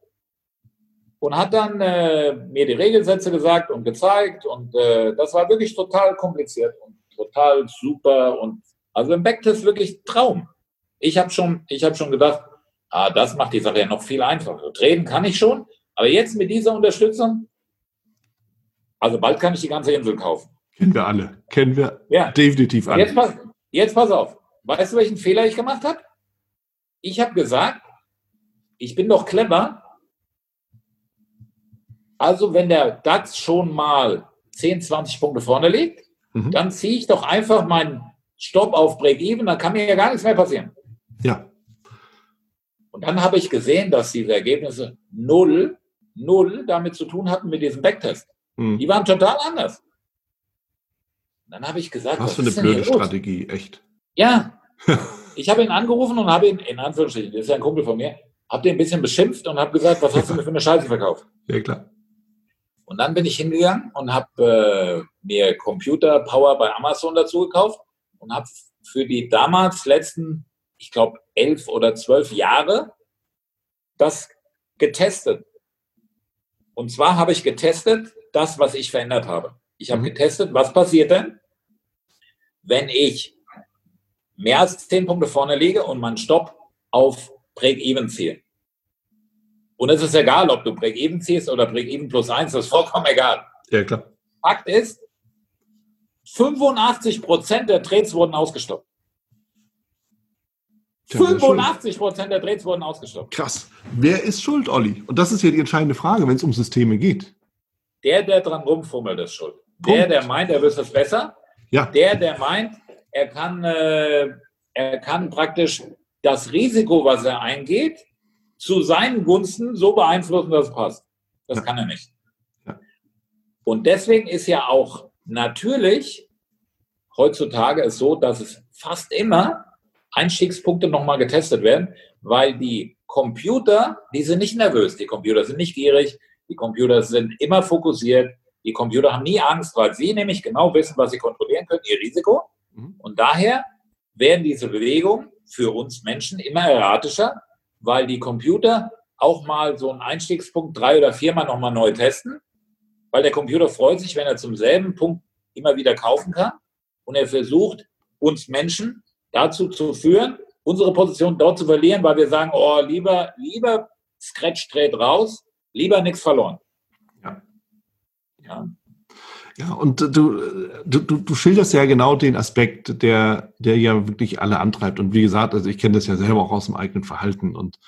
S2: Und hat dann äh, mir die Regelsätze gesagt und gezeigt. Und äh, das war wirklich total kompliziert und total super. Und also im Backtest wirklich Traum. Ich habe schon, hab schon gedacht, ah, das macht die Sache ja noch viel einfacher. Treten kann ich schon, aber jetzt mit dieser Unterstützung, also bald kann ich die ganze Insel kaufen.
S1: Kennen wir alle. Kennen wir ja. definitiv alle.
S2: Jetzt pass, jetzt pass auf. Weißt du, welchen Fehler ich gemacht habe? Ich habe gesagt, ich bin doch clever. Also, wenn der DAX schon mal 10, 20 Punkte vorne liegt, mhm. dann ziehe ich doch einfach meinen Stopp auf Break-Even, dann kann mir ja gar nichts mehr passieren.
S1: Ja.
S2: Und dann habe ich gesehen, dass diese Ergebnisse null, null damit zu tun hatten mit diesem Backtest. Mhm. Die waren total anders. Und dann habe ich gesagt,
S1: was, was für eine blöde Strategie, echt.
S2: Ja. [laughs] ich habe ihn angerufen und habe ihn, in Anführungsstrichen, das ist ja ein Kumpel von mir, habe den ein bisschen beschimpft und habe gesagt, was hast du mir für eine Scheiße verkauft?
S1: Ja, klar.
S2: Und dann bin ich hingegangen und habe äh, mir Computer Power bei Amazon dazu gekauft und habe für die damals letzten, ich glaube, elf oder zwölf Jahre das getestet. Und zwar habe ich getestet das, was ich verändert habe. Ich habe mhm. getestet, was passiert denn, wenn ich mehr als zehn Punkte vorne liege und meinen Stopp auf Break-Even ziehe. Und es ist egal, ob du Break-Even ziehst oder Break-Even plus eins, das ist vollkommen egal.
S1: Ja, klar.
S2: Fakt ist, 85 Prozent der Trades wurden ausgestoppt. 85 Prozent der Trades wurden ausgestoppt.
S1: Krass. Wer ist schuld, Olli? Und das ist ja die entscheidende Frage, wenn es um Systeme geht.
S2: Der, der dran rumfummelt, ist schuld. Punkt. Der, der meint, er wüsste es besser.
S1: Ja.
S2: Der, der meint, er kann, äh, er kann praktisch das Risiko, was er eingeht, zu seinen Gunsten so beeinflussen, dass es passt. Das ja. kann er nicht. Ja. Und deswegen ist ja auch natürlich heutzutage es so, dass es fast immer Einstiegspunkte nochmal getestet werden, weil die Computer, die sind nicht nervös, die Computer sind nicht gierig, die Computer sind immer fokussiert, die Computer haben nie Angst, weil sie nämlich genau wissen, was sie kontrollieren können, ihr Risiko. Mhm. Und daher werden diese Bewegungen für uns Menschen immer erratischer, weil die Computer auch mal so einen Einstiegspunkt drei oder viermal nochmal neu testen, weil der Computer freut sich, wenn er zum selben Punkt immer wieder kaufen kann und er versucht, uns Menschen dazu zu führen, unsere Position dort zu verlieren, weil wir sagen, oh, lieber, lieber Scratch dreht raus, lieber nichts verloren.
S1: Ja. Ja. Ja, und du, du, du schilderst ja genau den Aspekt, der, der ja wirklich alle antreibt. Und wie gesagt, also ich kenne das ja selber auch aus dem eigenen Verhalten. Und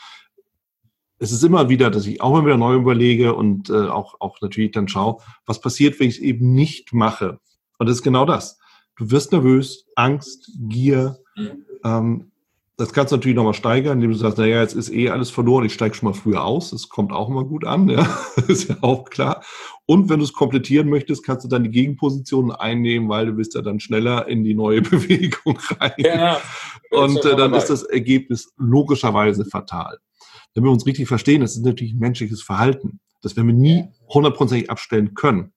S1: es ist immer wieder, dass ich auch mal wieder neu überlege und äh, auch, auch natürlich dann schaue, was passiert, wenn ich es eben nicht mache. Und das ist genau das. Du wirst nervös, Angst, Gier. Mhm. Ähm, das kannst du natürlich nochmal steigern, indem du sagst, naja, jetzt ist eh alles verloren, ich steige schon mal früher aus. Das kommt auch immer gut an, [laughs] ja, ist ja auch klar. Und wenn du es komplettieren möchtest, kannst du dann die Gegenpositionen einnehmen, weil du bist ja dann schneller in die neue [laughs] Bewegung rein. Ja, Und äh, dann ist das Ergebnis logischerweise fatal. Wenn wir uns richtig verstehen, das ist natürlich menschliches Verhalten. Das werden wir nie hundertprozentig abstellen können.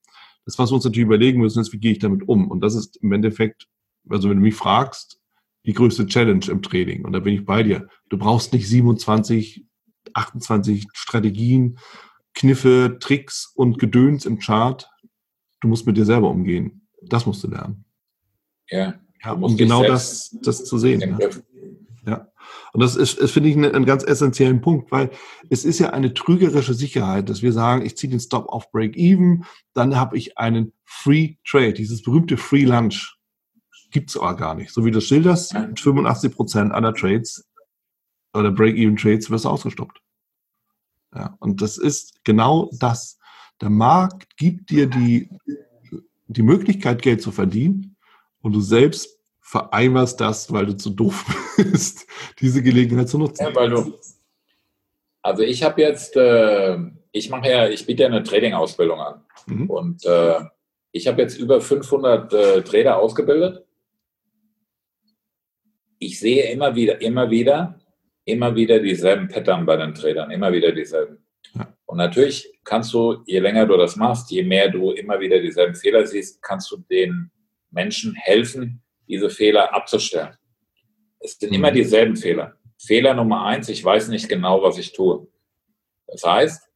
S1: Das, was wir uns natürlich überlegen müssen, ist, wie gehe ich damit um? Und das ist im Endeffekt, also wenn du mich fragst, die größte Challenge im Trading. Und da bin ich bei dir. Du brauchst nicht 27, 28 Strategien, Kniffe, Tricks und Gedöns im Chart. Du musst mit dir selber umgehen. Das musst du lernen.
S2: Ja.
S1: ja um genau das, das zu sehen. Ja. ja. Und das ist, ist finde ich, einen, einen ganz essentiellen Punkt, weil es ist ja eine trügerische Sicherheit, dass wir sagen, ich ziehe den Stop auf Break-Even, dann habe ich einen Free Trade, dieses berühmte Free Lunch gibt es aber gar nicht. So wie du schilderst, mit 85 Prozent aller Trades oder Break-Even-Trades wirst du ausgestoppt. Ja, und das ist genau das. Der Markt gibt dir die, die Möglichkeit, Geld zu verdienen und du selbst vereinbarst das, weil du zu doof [laughs] bist, diese Gelegenheit zu nutzen.
S2: Ja, weil du, also ich habe jetzt, äh, ich mache ja, ich biete ja eine Trading-Ausbildung an mhm. und äh, ich habe jetzt über 500 äh, Trader ausgebildet ich sehe immer wieder, immer wieder, immer wieder dieselben Pattern bei den Tradern, immer wieder dieselben. Ja. Und natürlich kannst du, je länger du das machst, je mehr du immer wieder dieselben Fehler siehst, kannst du den Menschen helfen, diese Fehler abzustellen. Es sind mhm. immer dieselben Fehler. Fehler Nummer eins, ich weiß nicht genau, was ich tue. Das heißt,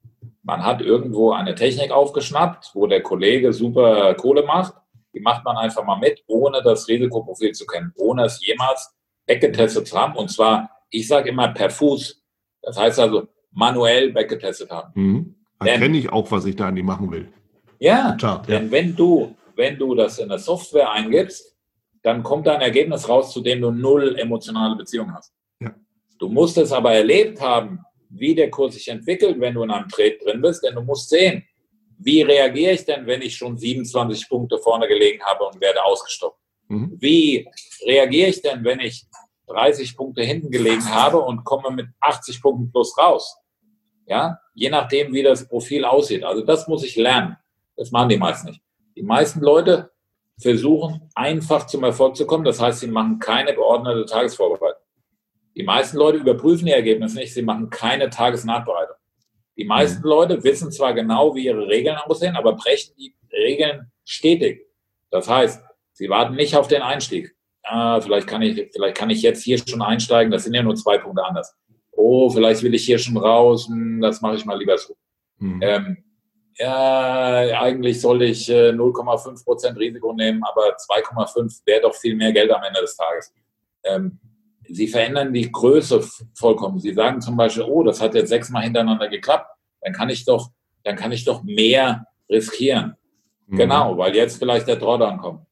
S2: man hat irgendwo eine Technik aufgeschnappt, wo der Kollege super Kohle macht. Die macht man einfach mal mit, ohne das Risikoprofil zu kennen, ohne es jemals weggetestet zu haben. Und zwar, ich sage immer per Fuß. Das heißt also manuell weggetestet haben.
S1: Mhm. Dann kenne ich auch, was ich da an die machen will.
S2: Ja, ja, denn wenn du, wenn du das in der Software eingibst, dann kommt da ein Ergebnis raus, zu dem du null emotionale Beziehung hast. Ja. Du musst es aber erlebt haben, wie der Kurs sich entwickelt, wenn du in einem Trade drin bist, denn du musst sehen, wie reagiere ich denn, wenn ich schon 27 Punkte vorne gelegen habe und werde ausgestoppt? Mhm. Wie reagiere ich denn, wenn ich 30 Punkte hinten gelegen habe und komme mit 80 Punkten plus raus? Ja, je nachdem, wie das Profil aussieht. Also das muss ich lernen. Das machen die meisten nicht. Die meisten Leute versuchen einfach zum Erfolg zu kommen. Das heißt, sie machen keine geordnete Tagesvorbereitung. Die meisten Leute überprüfen ihr Ergebnis nicht, sie machen keine Tagesnachbereitung. Die meisten mhm. Leute wissen zwar genau, wie ihre Regeln aussehen, aber brechen die Regeln stetig. Das heißt, sie warten nicht auf den Einstieg. Ah, vielleicht kann ich, vielleicht kann ich jetzt hier schon einsteigen, das sind ja nur zwei Punkte anders. Oh, vielleicht will ich hier schon raus, hm, das mache ich mal lieber so. Mhm. Ähm, ja, eigentlich soll ich 0,5% äh, Risiko nehmen, aber 2,5 wäre doch viel mehr Geld am Ende des Tages. Ähm, Sie verändern die Größe vollkommen. Sie sagen zum Beispiel, oh, das hat jetzt sechsmal hintereinander geklappt, dann kann ich doch, dann kann ich doch mehr riskieren. Mhm. Genau, weil jetzt vielleicht der Drawdown kommt.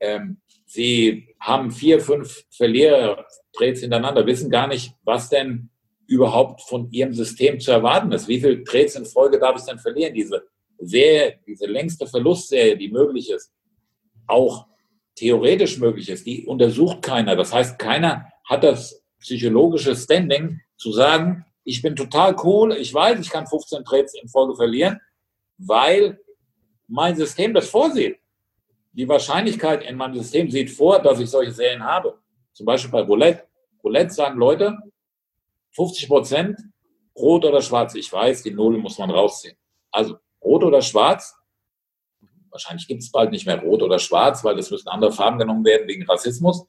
S2: Ähm, Sie haben vier, fünf Verlierer-Trades hintereinander, wissen gar nicht, was denn überhaupt von Ihrem System zu erwarten ist. Wie viele Trades in Folge darf es denn verlieren? Diese Serie, diese längste Verlustserie, die möglich ist, auch theoretisch möglich ist, die untersucht keiner. Das heißt, keiner hat das psychologische Standing zu sagen, ich bin total cool, ich weiß, ich kann 15 Trades in Folge verlieren, weil mein System das vorsieht. Die Wahrscheinlichkeit in meinem System sieht vor, dass ich solche Serien habe. Zum Beispiel bei Roulette. Roulette sagen Leute, 50 Prozent, rot oder schwarz. Ich weiß, die Null muss man rausziehen. Also rot oder schwarz. Wahrscheinlich gibt es bald nicht mehr rot oder schwarz, weil es müssen andere Farben genommen werden wegen Rassismus.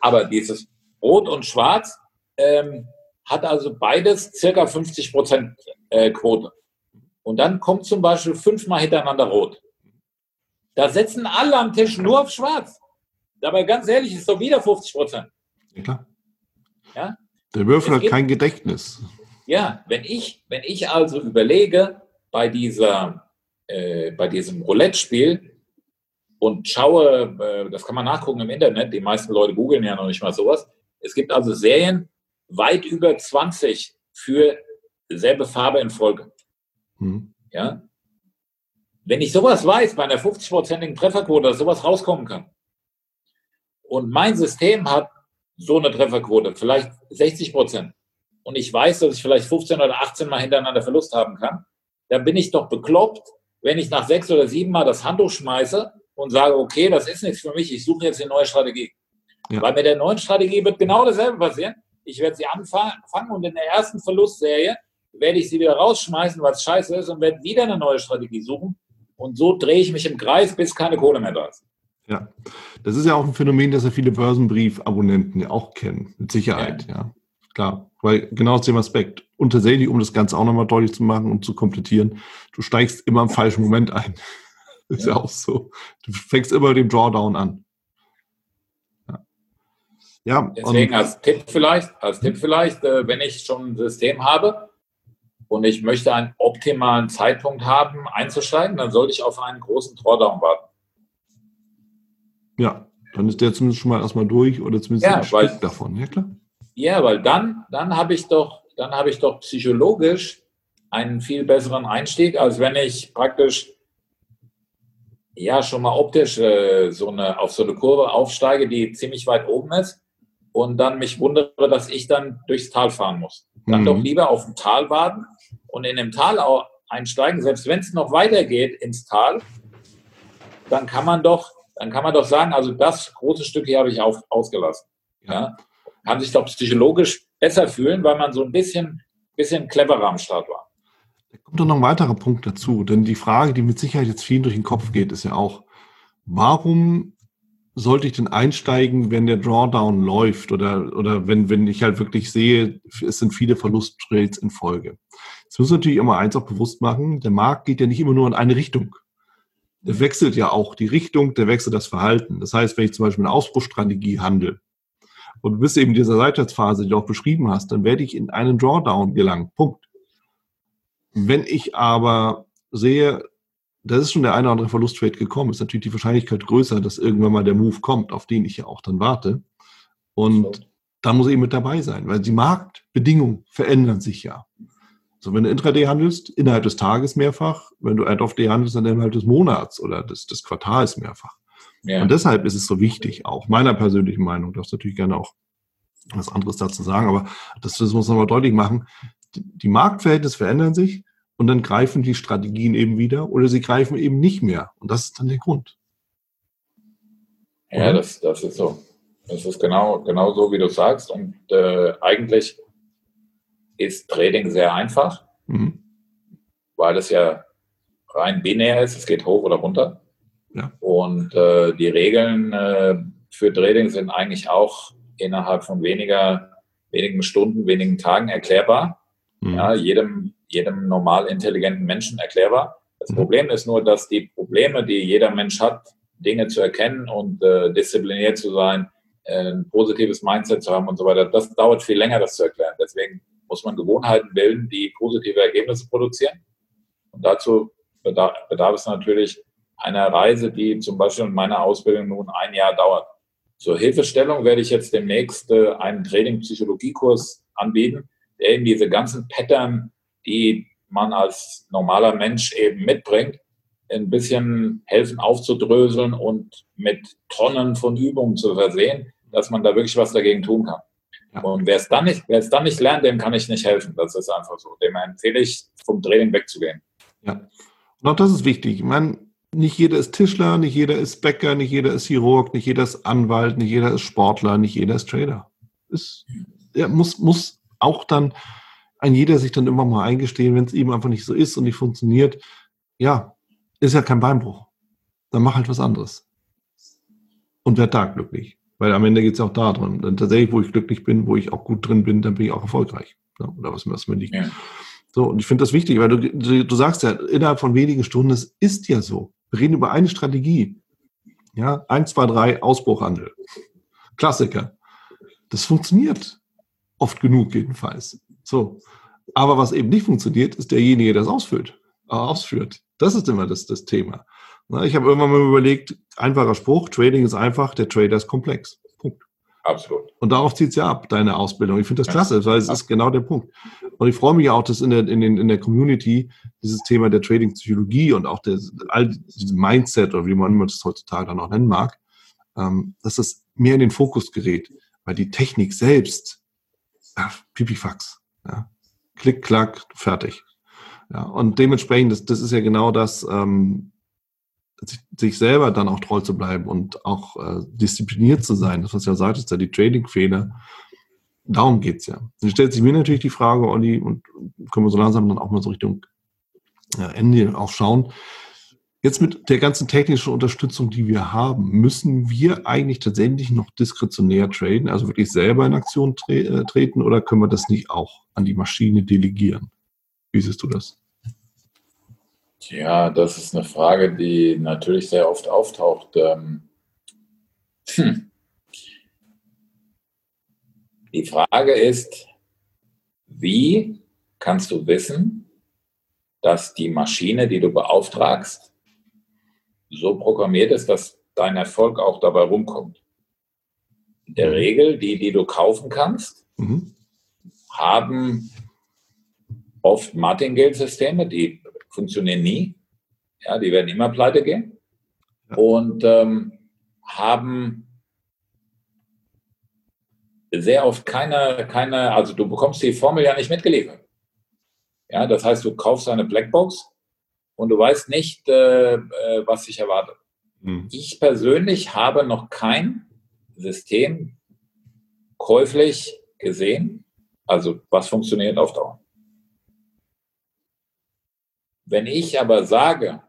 S2: Aber dieses Rot und Schwarz ähm, hat also beides circa 50 Prozent äh, Quote. Und dann kommt zum Beispiel fünfmal hintereinander Rot. Da setzen alle am Tisch nur auf Schwarz. Dabei ganz ehrlich ist doch wieder 50 Prozent.
S1: Ja. ja? Der Würfel hat kein Gedächtnis.
S2: Ja, wenn ich, wenn ich also überlege, bei, dieser, äh, bei diesem Roulette-Spiel und schaue, äh, das kann man nachgucken im Internet, die meisten Leute googeln ja noch nicht mal sowas, es gibt also Serien weit über 20 für selbe Farbe in Folge. Hm. Ja. Wenn ich sowas weiß, bei einer 50-prozentigen Trefferquote, dass sowas rauskommen kann, und mein System hat so eine Trefferquote, vielleicht 60 Prozent, und ich weiß, dass ich vielleicht 15 oder 18 Mal hintereinander Verlust haben kann, dann bin ich doch bekloppt, wenn ich nach sechs oder sieben Mal das Handtuch schmeiße und sage, okay, das ist nichts für mich, ich suche jetzt eine neue Strategie. Ja. Weil mit der neuen Strategie wird genau dasselbe passieren. Ich werde sie anfangen und in der ersten Verlustserie werde ich sie wieder rausschmeißen, weil es scheiße ist und werde wieder eine neue Strategie suchen. Und so drehe ich mich im Kreis, bis keine Kohle mehr da ist.
S1: Ja, das ist ja auch ein Phänomen, das ja viele Börsenbrief-Abonnenten ja auch kennen, mit Sicherheit, ja. ja. Klar, weil genau aus dem Aspekt. Und tatsächlich, um das Ganze auch nochmal deutlich zu machen und zu komplettieren, du steigst immer im falschen Moment ein. Das [laughs] ist ja. ja auch so. Du fängst immer mit dem Drawdown an.
S2: Ja, Deswegen als Tipp vielleicht, als Tipp vielleicht, äh, wenn ich schon ein System habe und ich möchte einen optimalen Zeitpunkt haben, einzusteigen, dann sollte ich auf einen großen Drawdown warten.
S1: Ja, dann ist der zumindest schon mal erstmal durch oder zumindest
S2: ja, ein Stück weil, davon, ja klar. Ja, weil dann, dann habe ich doch, dann habe ich doch psychologisch einen viel besseren Einstieg, als wenn ich praktisch ja schon mal optisch äh, so eine, auf so eine Kurve aufsteige, die ziemlich weit oben ist und dann mich wundere, dass ich dann durchs Tal fahren muss. Dann mhm. doch lieber auf dem Tal warten und in dem Tal einsteigen, selbst wenn es noch weitergeht ins Tal, dann kann man doch, dann kann man doch sagen, also das große Stück hier habe ich auf, ausgelassen. Ja. Kann sich doch psychologisch besser fühlen, weil man so ein bisschen, bisschen cleverer am Start war.
S1: Da kommt doch noch ein weiterer Punkt dazu, denn die Frage, die mit Sicherheit jetzt vielen durch den Kopf geht, ist ja auch, warum sollte ich denn einsteigen, wenn der Drawdown läuft oder, oder wenn, wenn ich halt wirklich sehe, es sind viele Verlusttrades in Folge. Jetzt muss natürlich immer eins auch bewusst machen, der Markt geht ja nicht immer nur in eine Richtung. Der wechselt ja auch die Richtung, der wechselt das Verhalten. Das heißt, wenn ich zum Beispiel eine Ausbruchsstrategie handle und du bist eben in dieser Seitwärtsphase, die du auch beschrieben hast, dann werde ich in einen Drawdown gelangen. Punkt. Wenn ich aber sehe, da ist schon der eine oder andere Verlusttrade gekommen, ist natürlich die Wahrscheinlichkeit größer, dass irgendwann mal der Move kommt, auf den ich ja auch dann warte. Und da muss ich eben mit dabei sein, weil die Marktbedingungen verändern sich ja. So, wenn du Intraday handelst, innerhalb des Tages mehrfach, wenn du Ad-of-Day handelst, dann innerhalb des Monats oder des, des Quartals mehrfach. Ja. Und deshalb ist es so wichtig, auch meiner persönlichen Meinung, du darfst natürlich gerne auch was anderes dazu sagen, aber das, das muss man mal deutlich machen. Die, die Marktverhältnisse verändern sich und dann greifen die Strategien eben wieder oder sie greifen eben nicht mehr. Und das ist dann der Grund.
S2: Ja, das, das ist so. Das ist genau, genau so, wie du sagst. Und äh, eigentlich ist Trading sehr einfach, mhm. weil es ja rein binär ist. Es geht hoch oder runter. Ja. Und äh, die Regeln äh, für Trading sind eigentlich auch innerhalb von weniger, wenigen Stunden, wenigen Tagen erklärbar. Mhm. Ja, jedem jedem normal intelligenten Menschen erklärbar. Das mhm. Problem ist nur, dass die Probleme, die jeder Mensch hat, Dinge zu erkennen und äh, diszipliniert zu sein, ein positives Mindset zu haben und so weiter, das dauert viel länger, das zu erklären. Deswegen muss man Gewohnheiten bilden, die positive Ergebnisse produzieren. Und dazu bedarf, es natürlich einer Reise, die zum Beispiel in meiner Ausbildung nun ein Jahr dauert. Zur Hilfestellung werde ich jetzt demnächst äh, einen Training-Psychologie-Kurs anbieten, der eben diese ganzen Pattern die man als normaler Mensch eben mitbringt, ein bisschen helfen aufzudröseln und mit Tonnen von Übungen zu versehen, dass man da wirklich was dagegen tun kann. Ja. Und wer es dann nicht, wer es dann nicht lernt, dem kann ich nicht helfen. Das ist einfach so. Dem empfehle ich, vom Training wegzugehen.
S1: Ja. Und auch das ist wichtig. Ich meine, nicht jeder ist Tischler, nicht jeder ist Bäcker, nicht jeder ist Chirurg, nicht jeder ist Anwalt, nicht jeder ist Sportler, nicht jeder ist Trader. Ist, er muss, muss auch dann ein jeder sich dann immer mal eingestehen, wenn es eben einfach nicht so ist und nicht funktioniert. Ja, ist ja kein Beinbruch. Dann mach halt was anderes. Und werd da glücklich. Weil am Ende geht es ja auch darum. Dann tatsächlich, wo ich glücklich bin, wo ich auch gut drin bin, dann bin ich auch erfolgreich. Ja, oder was, was mir liegt. Ja. So, und ich finde das wichtig, weil du, du, du sagst ja, innerhalb von wenigen Stunden, es ist ja so. Wir reden über eine Strategie. Ja, eins, zwei, drei, Ausbruchhandel. Klassiker. Das funktioniert. Oft genug jedenfalls. So. Aber was eben nicht funktioniert, ist derjenige, der es ausfüllt, äh, ausführt. Das ist immer das, das Thema. Na, ich habe irgendwann mal überlegt, einfacher Spruch, Trading ist einfach, der Trader ist komplex. Punkt.
S2: Absolut.
S1: Und darauf zieht es ja ab, deine Ausbildung. Ich finde das klasse, weil es ist genau der Punkt. Und ich freue mich auch, dass in der, in, den, in der Community dieses Thema der Trading-Psychologie und auch der, all dieses Mindset oder wie man das heutzutage dann auch nennen mag, ähm, dass das mehr in den Fokus gerät. Weil die Technik selbst, ach, Pipifax. Ja. Klick, klack, fertig. Ja, und dementsprechend, das, das ist ja genau das, ähm, sich, selber dann auch treu zu bleiben und auch äh, diszipliniert zu sein. Das, was ja sagt, ist ja die Trading-Fehler. Darum geht's ja. Dann stellt sich mir natürlich die Frage, Olli, und können wir so langsam dann auch mal so Richtung äh, Ende auch schauen. Jetzt mit der ganzen technischen Unterstützung, die wir haben, müssen wir eigentlich tatsächlich noch diskretionär traden, also wirklich selber in Aktion tre äh, treten oder können wir das nicht auch an die Maschine delegieren? Wie siehst du das?
S2: Ja, das ist eine Frage, die natürlich sehr oft auftaucht. Ähm, hm. Die Frage ist, wie kannst du wissen, dass die Maschine, die du beauftragst, so programmiert ist, dass dein Erfolg auch dabei rumkommt. In der Regel, die, die du kaufen kannst, mhm. haben oft Martingale-Systeme, die funktionieren nie. Ja, die werden immer pleite gehen. Und ähm, haben sehr oft keine, keine, also du bekommst die Formel ja nicht mitgeliefert. Ja, das heißt, du kaufst eine Blackbox und du weißt nicht, äh, äh, was sich erwartet. Mhm. Ich persönlich habe noch kein System käuflich gesehen, also was funktioniert auf Dauer. Wenn ich aber sage,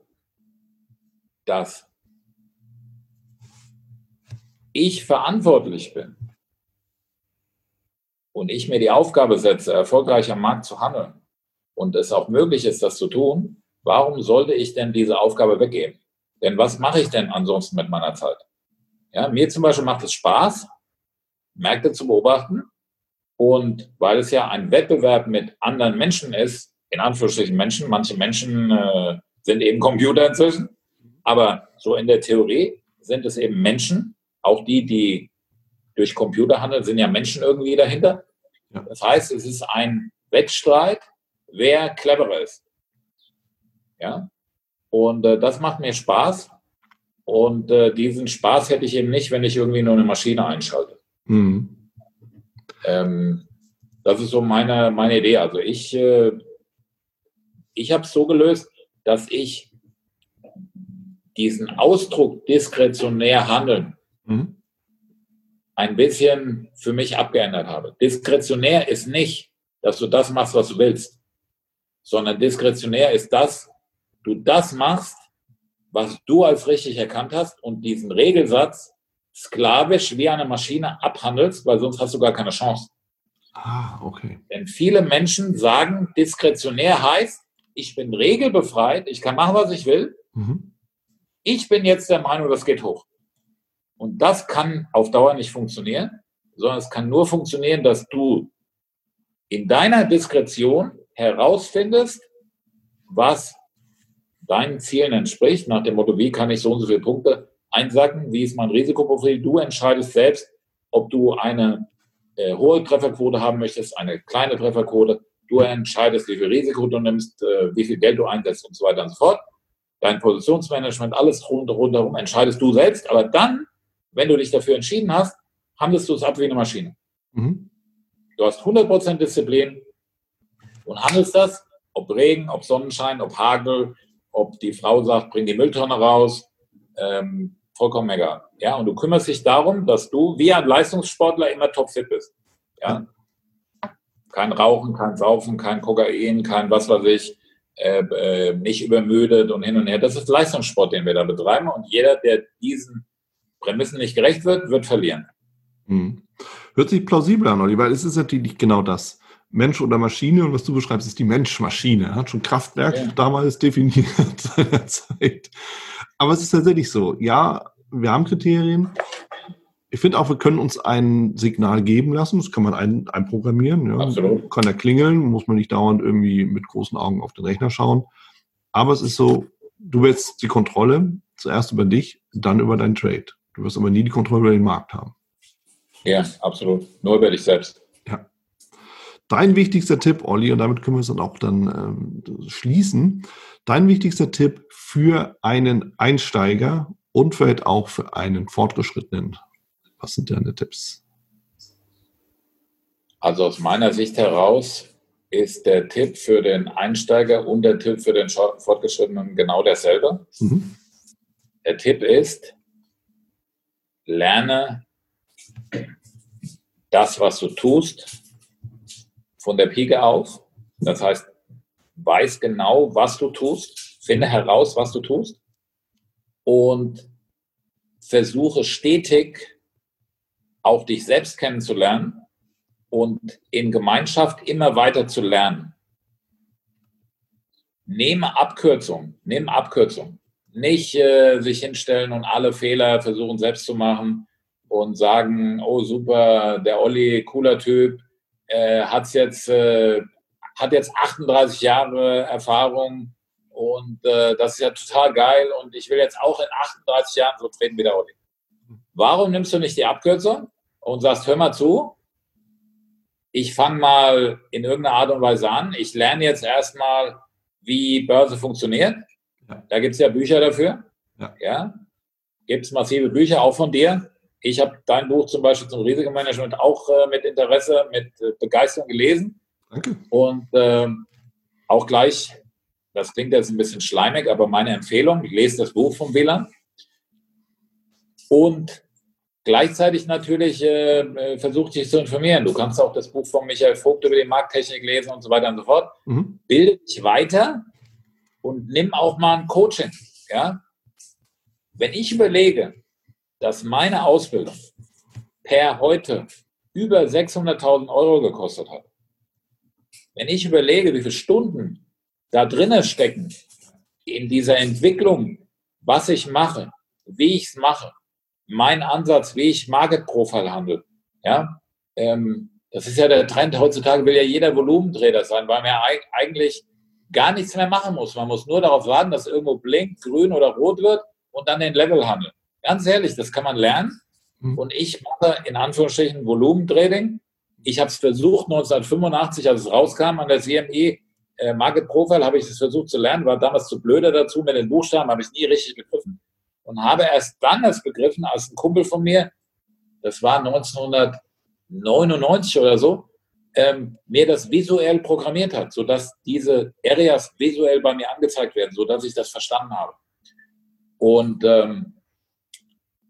S2: dass ich verantwortlich bin und ich mir die Aufgabe setze, erfolgreich am Markt zu handeln und es auch möglich ist, das zu tun, warum sollte ich denn diese Aufgabe weggeben? Denn was mache ich denn ansonsten mit meiner Zeit? Ja, mir zum Beispiel macht es Spaß, Märkte zu beobachten. Und weil es ja ein Wettbewerb mit anderen Menschen ist, in Anführungsstrichen Menschen, manche Menschen äh, sind eben Computer inzwischen, aber so in der Theorie sind es eben Menschen, auch die, die durch Computer handeln, sind ja Menschen irgendwie dahinter. Das heißt, es ist ein Wettstreit, wer cleverer ist. Ja, und äh, das macht mir Spaß. Und äh, diesen Spaß hätte ich eben nicht, wenn ich irgendwie nur eine Maschine einschalte. Mhm. Ähm, das ist so meine, meine Idee. Also ich, äh, ich habe es so gelöst, dass ich diesen Ausdruck diskretionär handeln mhm. ein bisschen für mich abgeändert habe. Diskretionär ist nicht, dass du das machst, was du willst, sondern diskretionär ist das, du das machst, was du als richtig erkannt hast und diesen Regelsatz sklavisch wie eine Maschine abhandelst, weil sonst hast du gar keine Chance.
S1: Ah, okay.
S2: Denn viele Menschen sagen, diskretionär heißt, ich bin regelbefreit, ich kann machen, was ich will. Mhm. Ich bin jetzt der Meinung, das geht hoch. Und das kann auf Dauer nicht funktionieren, sondern es kann nur funktionieren, dass du in deiner Diskretion herausfindest, was deinen Zielen entspricht, nach dem Motto, wie kann ich so und so viele Punkte einsacken, wie ist mein Risikoprofil. Du entscheidest selbst, ob du eine äh, hohe Trefferquote haben möchtest, eine kleine Trefferquote. Du entscheidest, wie viel Risiko du nimmst, äh, wie viel Geld du einsetzt und so weiter und so fort. Dein Positionsmanagement, alles rund, rundherum entscheidest du selbst. Aber dann, wenn du dich dafür entschieden hast, handelst du es ab wie eine Maschine. Mhm. Du hast 100% Disziplin und handelst das, ob Regen, ob Sonnenschein, ob Hagel, ob die Frau sagt, bring die Mülltonne raus, ähm, vollkommen egal. Ja, und du kümmerst dich darum, dass du wie ein Leistungssportler immer topfit bist. Ja. Kein Rauchen, kein Saufen, kein Kokain, kein was weiß ich, äh, äh, nicht übermüdet und hin und her. Das ist Leistungssport, den wir da betreiben. Und jeder, der diesen Prämissen nicht gerecht wird, wird verlieren.
S1: Hm. Hört sich plausibel an, Olli, weil es ist natürlich genau das. Mensch oder Maschine und was du beschreibst, ist die Mensch-Maschine. Hat schon Kraftwerk ja. damals definiert [laughs] seiner Zeit. Aber es ist tatsächlich so. Ja, wir haben Kriterien. Ich finde auch, wir können uns ein Signal geben lassen. Das kann man ein, einprogrammieren. Ja. Absolut. Kann er klingeln, muss man nicht dauernd irgendwie mit großen Augen auf den Rechner schauen. Aber es ist so, du willst die Kontrolle zuerst über dich, dann über deinen Trade. Du wirst aber nie die Kontrolle über den Markt haben.
S2: Ja, absolut. Nur über dich selbst.
S1: Ja. Dein wichtigster Tipp, Olli, und damit können wir es dann auch dann ähm, schließen. Dein wichtigster Tipp für einen Einsteiger und vielleicht auch für einen Fortgeschrittenen. Was sind deine Tipps?
S2: Also aus meiner Sicht heraus ist der Tipp für den Einsteiger und der Tipp für den Fortgeschrittenen genau derselbe. Mhm. Der Tipp ist, lerne das, was du tust, von der Pike auf. Das heißt, weiß genau, was du tust, finde heraus, was du tust und versuche stetig auch dich selbst kennenzulernen und in Gemeinschaft immer weiter zu lernen. Nehme Abkürzung, nimm Abkürzung. Nicht äh, sich hinstellen und alle Fehler versuchen selbst zu machen und sagen, oh super, der Olli, cooler Typ, äh, hat's jetzt, äh, hat jetzt 38 Jahre Erfahrung und äh, das ist ja total geil und ich will jetzt auch in 38 Jahren so treten wie der Olli. Warum nimmst du nicht die Abkürzung und sagst, hör mal zu, ich fange mal in irgendeiner Art und Weise an, ich lerne jetzt erstmal, wie Börse funktioniert. Ja. Da gibt es ja Bücher dafür. Ja. ja. Gibt es massive Bücher auch von dir. Ich habe dein Buch zum Beispiel zum Risikomanagement auch äh, mit Interesse, mit äh, Begeisterung gelesen. Danke. Und äh, auch gleich, das klingt jetzt ein bisschen schleimig, aber meine Empfehlung, lese das Buch von WLAN. Und gleichzeitig natürlich äh, äh, versuch dich zu informieren. Du kannst auch das Buch von Michael Vogt über die Markttechnik lesen und so weiter und so fort. Mhm. Bilde dich weiter und nimm auch mal ein Coaching. Ja? Wenn ich überlege, dass meine Ausbildung per heute über 600.000 Euro gekostet hat, wenn ich überlege, wie viele Stunden da drinnen stecken in dieser Entwicklung, was ich mache, wie ich es mache, mein Ansatz, wie ich Market Profile handle, ja, ähm, das ist ja der Trend. Heutzutage will ja jeder Volumentrader sein, weil man ja eigentlich gar nichts mehr machen muss. Man muss nur darauf warten, dass irgendwo blinkt, grün oder rot wird und dann den Level handeln. Ganz ehrlich, das kann man lernen. Mhm. Und ich mache in Anführungsstrichen Volumentrading. Ich habe es versucht 1985, als es rauskam an der CME äh, Market Profile, habe ich es versucht zu lernen, war damals zu blöder dazu mit den Buchstaben, habe ich nie richtig begriffen. Und habe erst dann es begriffen, als ein Kumpel von mir, das war 1900 99 oder so, ähm, mir das visuell programmiert hat, sodass diese Areas visuell bei mir angezeigt werden, sodass ich das verstanden habe. Und ähm,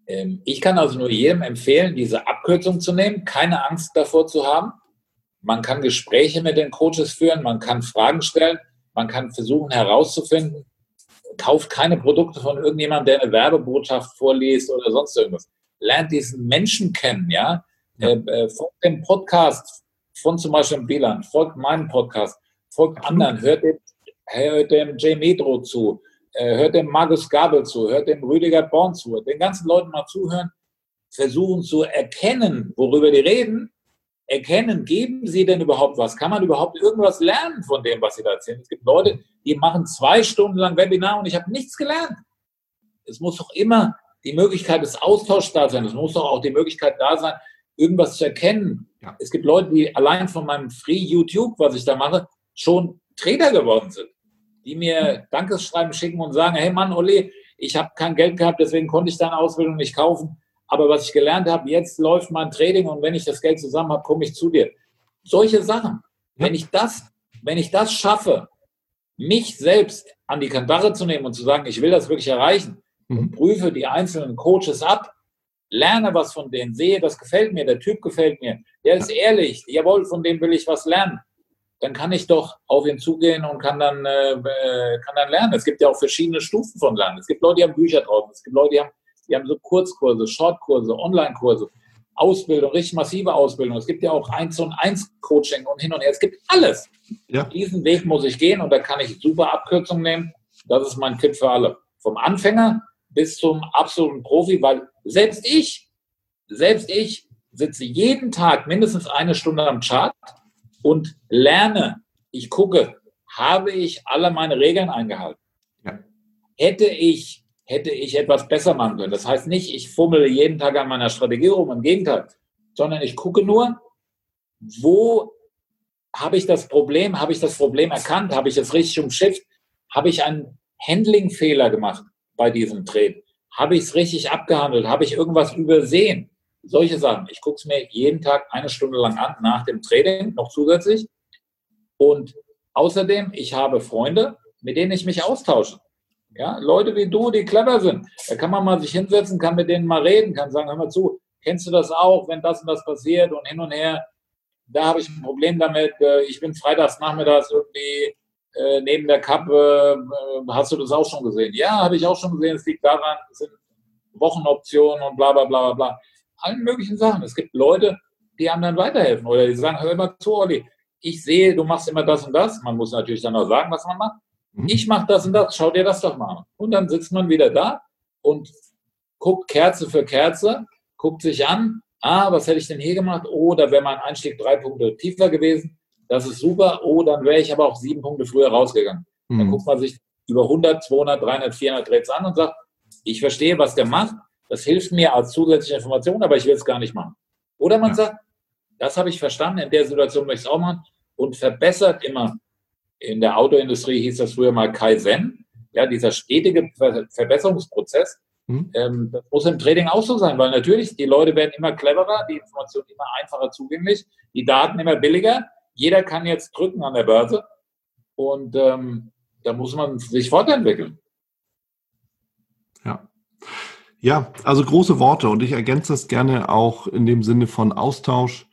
S2: ähm, ich kann also nur jedem empfehlen, diese Abkürzung zu nehmen, keine Angst davor zu haben. Man kann Gespräche mit den Coaches führen, man kann Fragen stellen, man kann versuchen herauszufinden, kauft keine Produkte von irgendjemandem, der eine Werbebotschaft vorliest oder sonst irgendwas. Lernt diesen Menschen kennen, ja? Äh, äh, folgt dem Podcast von zum Beispiel Wieland, folgt meinem Podcast, folgt anderen, hört dem, hört dem Jay Medro zu, äh, hört dem Markus Gabel zu, hört dem Rüdiger Born zu, den ganzen Leuten mal zuhören, versuchen zu erkennen, worüber die reden, erkennen, geben sie denn überhaupt was? Kann man überhaupt irgendwas lernen von dem, was sie da erzählen? Es gibt Leute, die machen zwei Stunden lang Webinar und ich habe nichts gelernt. Es muss doch immer die Möglichkeit des Austauschs da sein. Es muss doch auch die Möglichkeit da sein, irgendwas zu erkennen. Ja. Es gibt Leute, die allein von meinem Free YouTube, was ich da mache, schon Trader geworden sind, die mir Dankeschreiben schicken und sagen, hey Mann, Olli, ich habe kein Geld gehabt, deswegen konnte ich deine Ausbildung nicht kaufen. Aber was ich gelernt habe, jetzt läuft mein Trading und wenn ich das Geld zusammen habe, komme ich zu dir. Solche Sachen. Wenn ich das, wenn ich das schaffe, mich selbst an die Kandare zu nehmen und zu sagen, ich will das wirklich erreichen mhm. und prüfe die einzelnen Coaches ab, lerne was von denen, sehe, das gefällt mir, der Typ gefällt mir, der ist ehrlich, jawohl, von dem will ich was lernen, dann kann ich doch auf ihn zugehen und kann dann, äh, äh, kann dann lernen. Es gibt ja auch verschiedene Stufen von Lernen. Es gibt Leute, die haben Bücher draußen, es gibt Leute, die haben, die haben so Kurzkurse, Shortkurse, Online-Kurse, Ausbildung, richtig massive Ausbildung. Es gibt ja auch eins und eins Coaching und hin und her. Es gibt alles. Ja. Diesen Weg muss ich gehen und da kann ich super Abkürzungen nehmen. Das ist mein Tipp für alle. Vom Anfänger bis zum absoluten Profi, weil selbst ich, selbst ich sitze jeden Tag mindestens eine Stunde am Chart und lerne. Ich gucke, habe ich alle meine Regeln eingehalten? Ja. Hätte ich, hätte ich etwas besser machen können. Das heißt nicht, ich fummele jeden Tag an meiner Strategie rum, im Gegenteil, sondern ich gucke nur, wo habe ich das Problem, habe ich das Problem erkannt, habe ich es richtig umschifft, habe ich einen Handling-Fehler gemacht bei diesem Trade? Habe ich es richtig abgehandelt? Habe ich irgendwas übersehen? Solche Sachen. Ich gucke es mir jeden Tag eine Stunde lang an, nach dem Training noch zusätzlich. Und außerdem, ich habe Freunde, mit denen ich mich austausche. Ja, Leute wie du, die clever sind. Da kann man mal sich hinsetzen, kann mit denen mal reden, kann sagen, hör mal zu, kennst du das auch, wenn das und das passiert und hin und her. Da habe ich ein Problem damit. Äh, ich bin freitags nachmittags irgendwie äh, neben der Kappe, äh, hast du das auch schon gesehen? Ja, habe ich auch schon gesehen. Es liegt daran, es sind Wochenoptionen und bla bla bla bla. Allen möglichen Sachen. Es gibt Leute, die dann weiterhelfen oder die sagen, hör immer zu, Olli, ich sehe, du machst immer das und das. Man muss natürlich dann auch sagen, was man macht. Mhm. Ich mache das und das, schau dir das doch mal an. Und dann sitzt man wieder da und guckt Kerze für Kerze, guckt sich an, ah, was hätte ich denn hier gemacht? Oh, da wäre mein Einstieg drei Punkte tiefer gewesen das ist super. Oh, dann wäre ich aber auch sieben Punkte früher rausgegangen. Mhm. Dann guckt man sich über 100, 200, 300, 400 Trades an und sagt, ich verstehe, was der macht. Das hilft mir als zusätzliche Information, aber ich will es gar nicht machen. Oder man ja. sagt, das habe ich verstanden, in der Situation möchte ich es auch machen und verbessert immer. In der Autoindustrie hieß das früher mal Kaizen, ja, dieser stetige Ver Verbesserungsprozess. Mhm. Ähm, das muss im Trading auch so sein, weil natürlich die Leute werden immer cleverer, die Informationen immer einfacher zugänglich, die Daten immer billiger jeder kann jetzt drücken an der Börse und ähm, da muss man sich fortentwickeln.
S1: Ja. Ja, also große Worte und ich ergänze das gerne auch in dem Sinne von Austausch.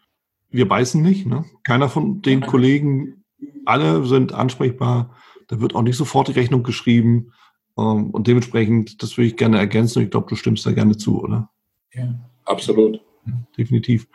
S1: Wir beißen nicht, ne? Keiner von den [laughs] Kollegen, alle sind ansprechbar. Da wird auch nicht sofort die Rechnung geschrieben. Ähm, und dementsprechend, das würde ich gerne ergänzen. Und ich glaube, du stimmst da gerne zu, oder?
S2: Ja, absolut.
S1: Definitiv.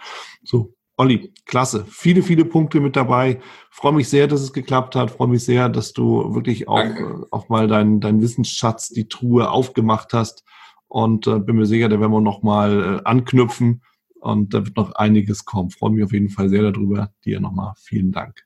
S1: So, Olli, klasse. Viele, viele Punkte mit dabei. Freue mich sehr, dass es geklappt hat. Freue mich sehr, dass du wirklich auch, äh, auch mal deinen dein Wissensschatz, die Truhe aufgemacht hast. Und äh, bin mir sicher, da werden wir noch mal äh, anknüpfen. Und da wird noch einiges kommen. Freue mich auf jeden Fall sehr darüber. Dir nochmal vielen Dank.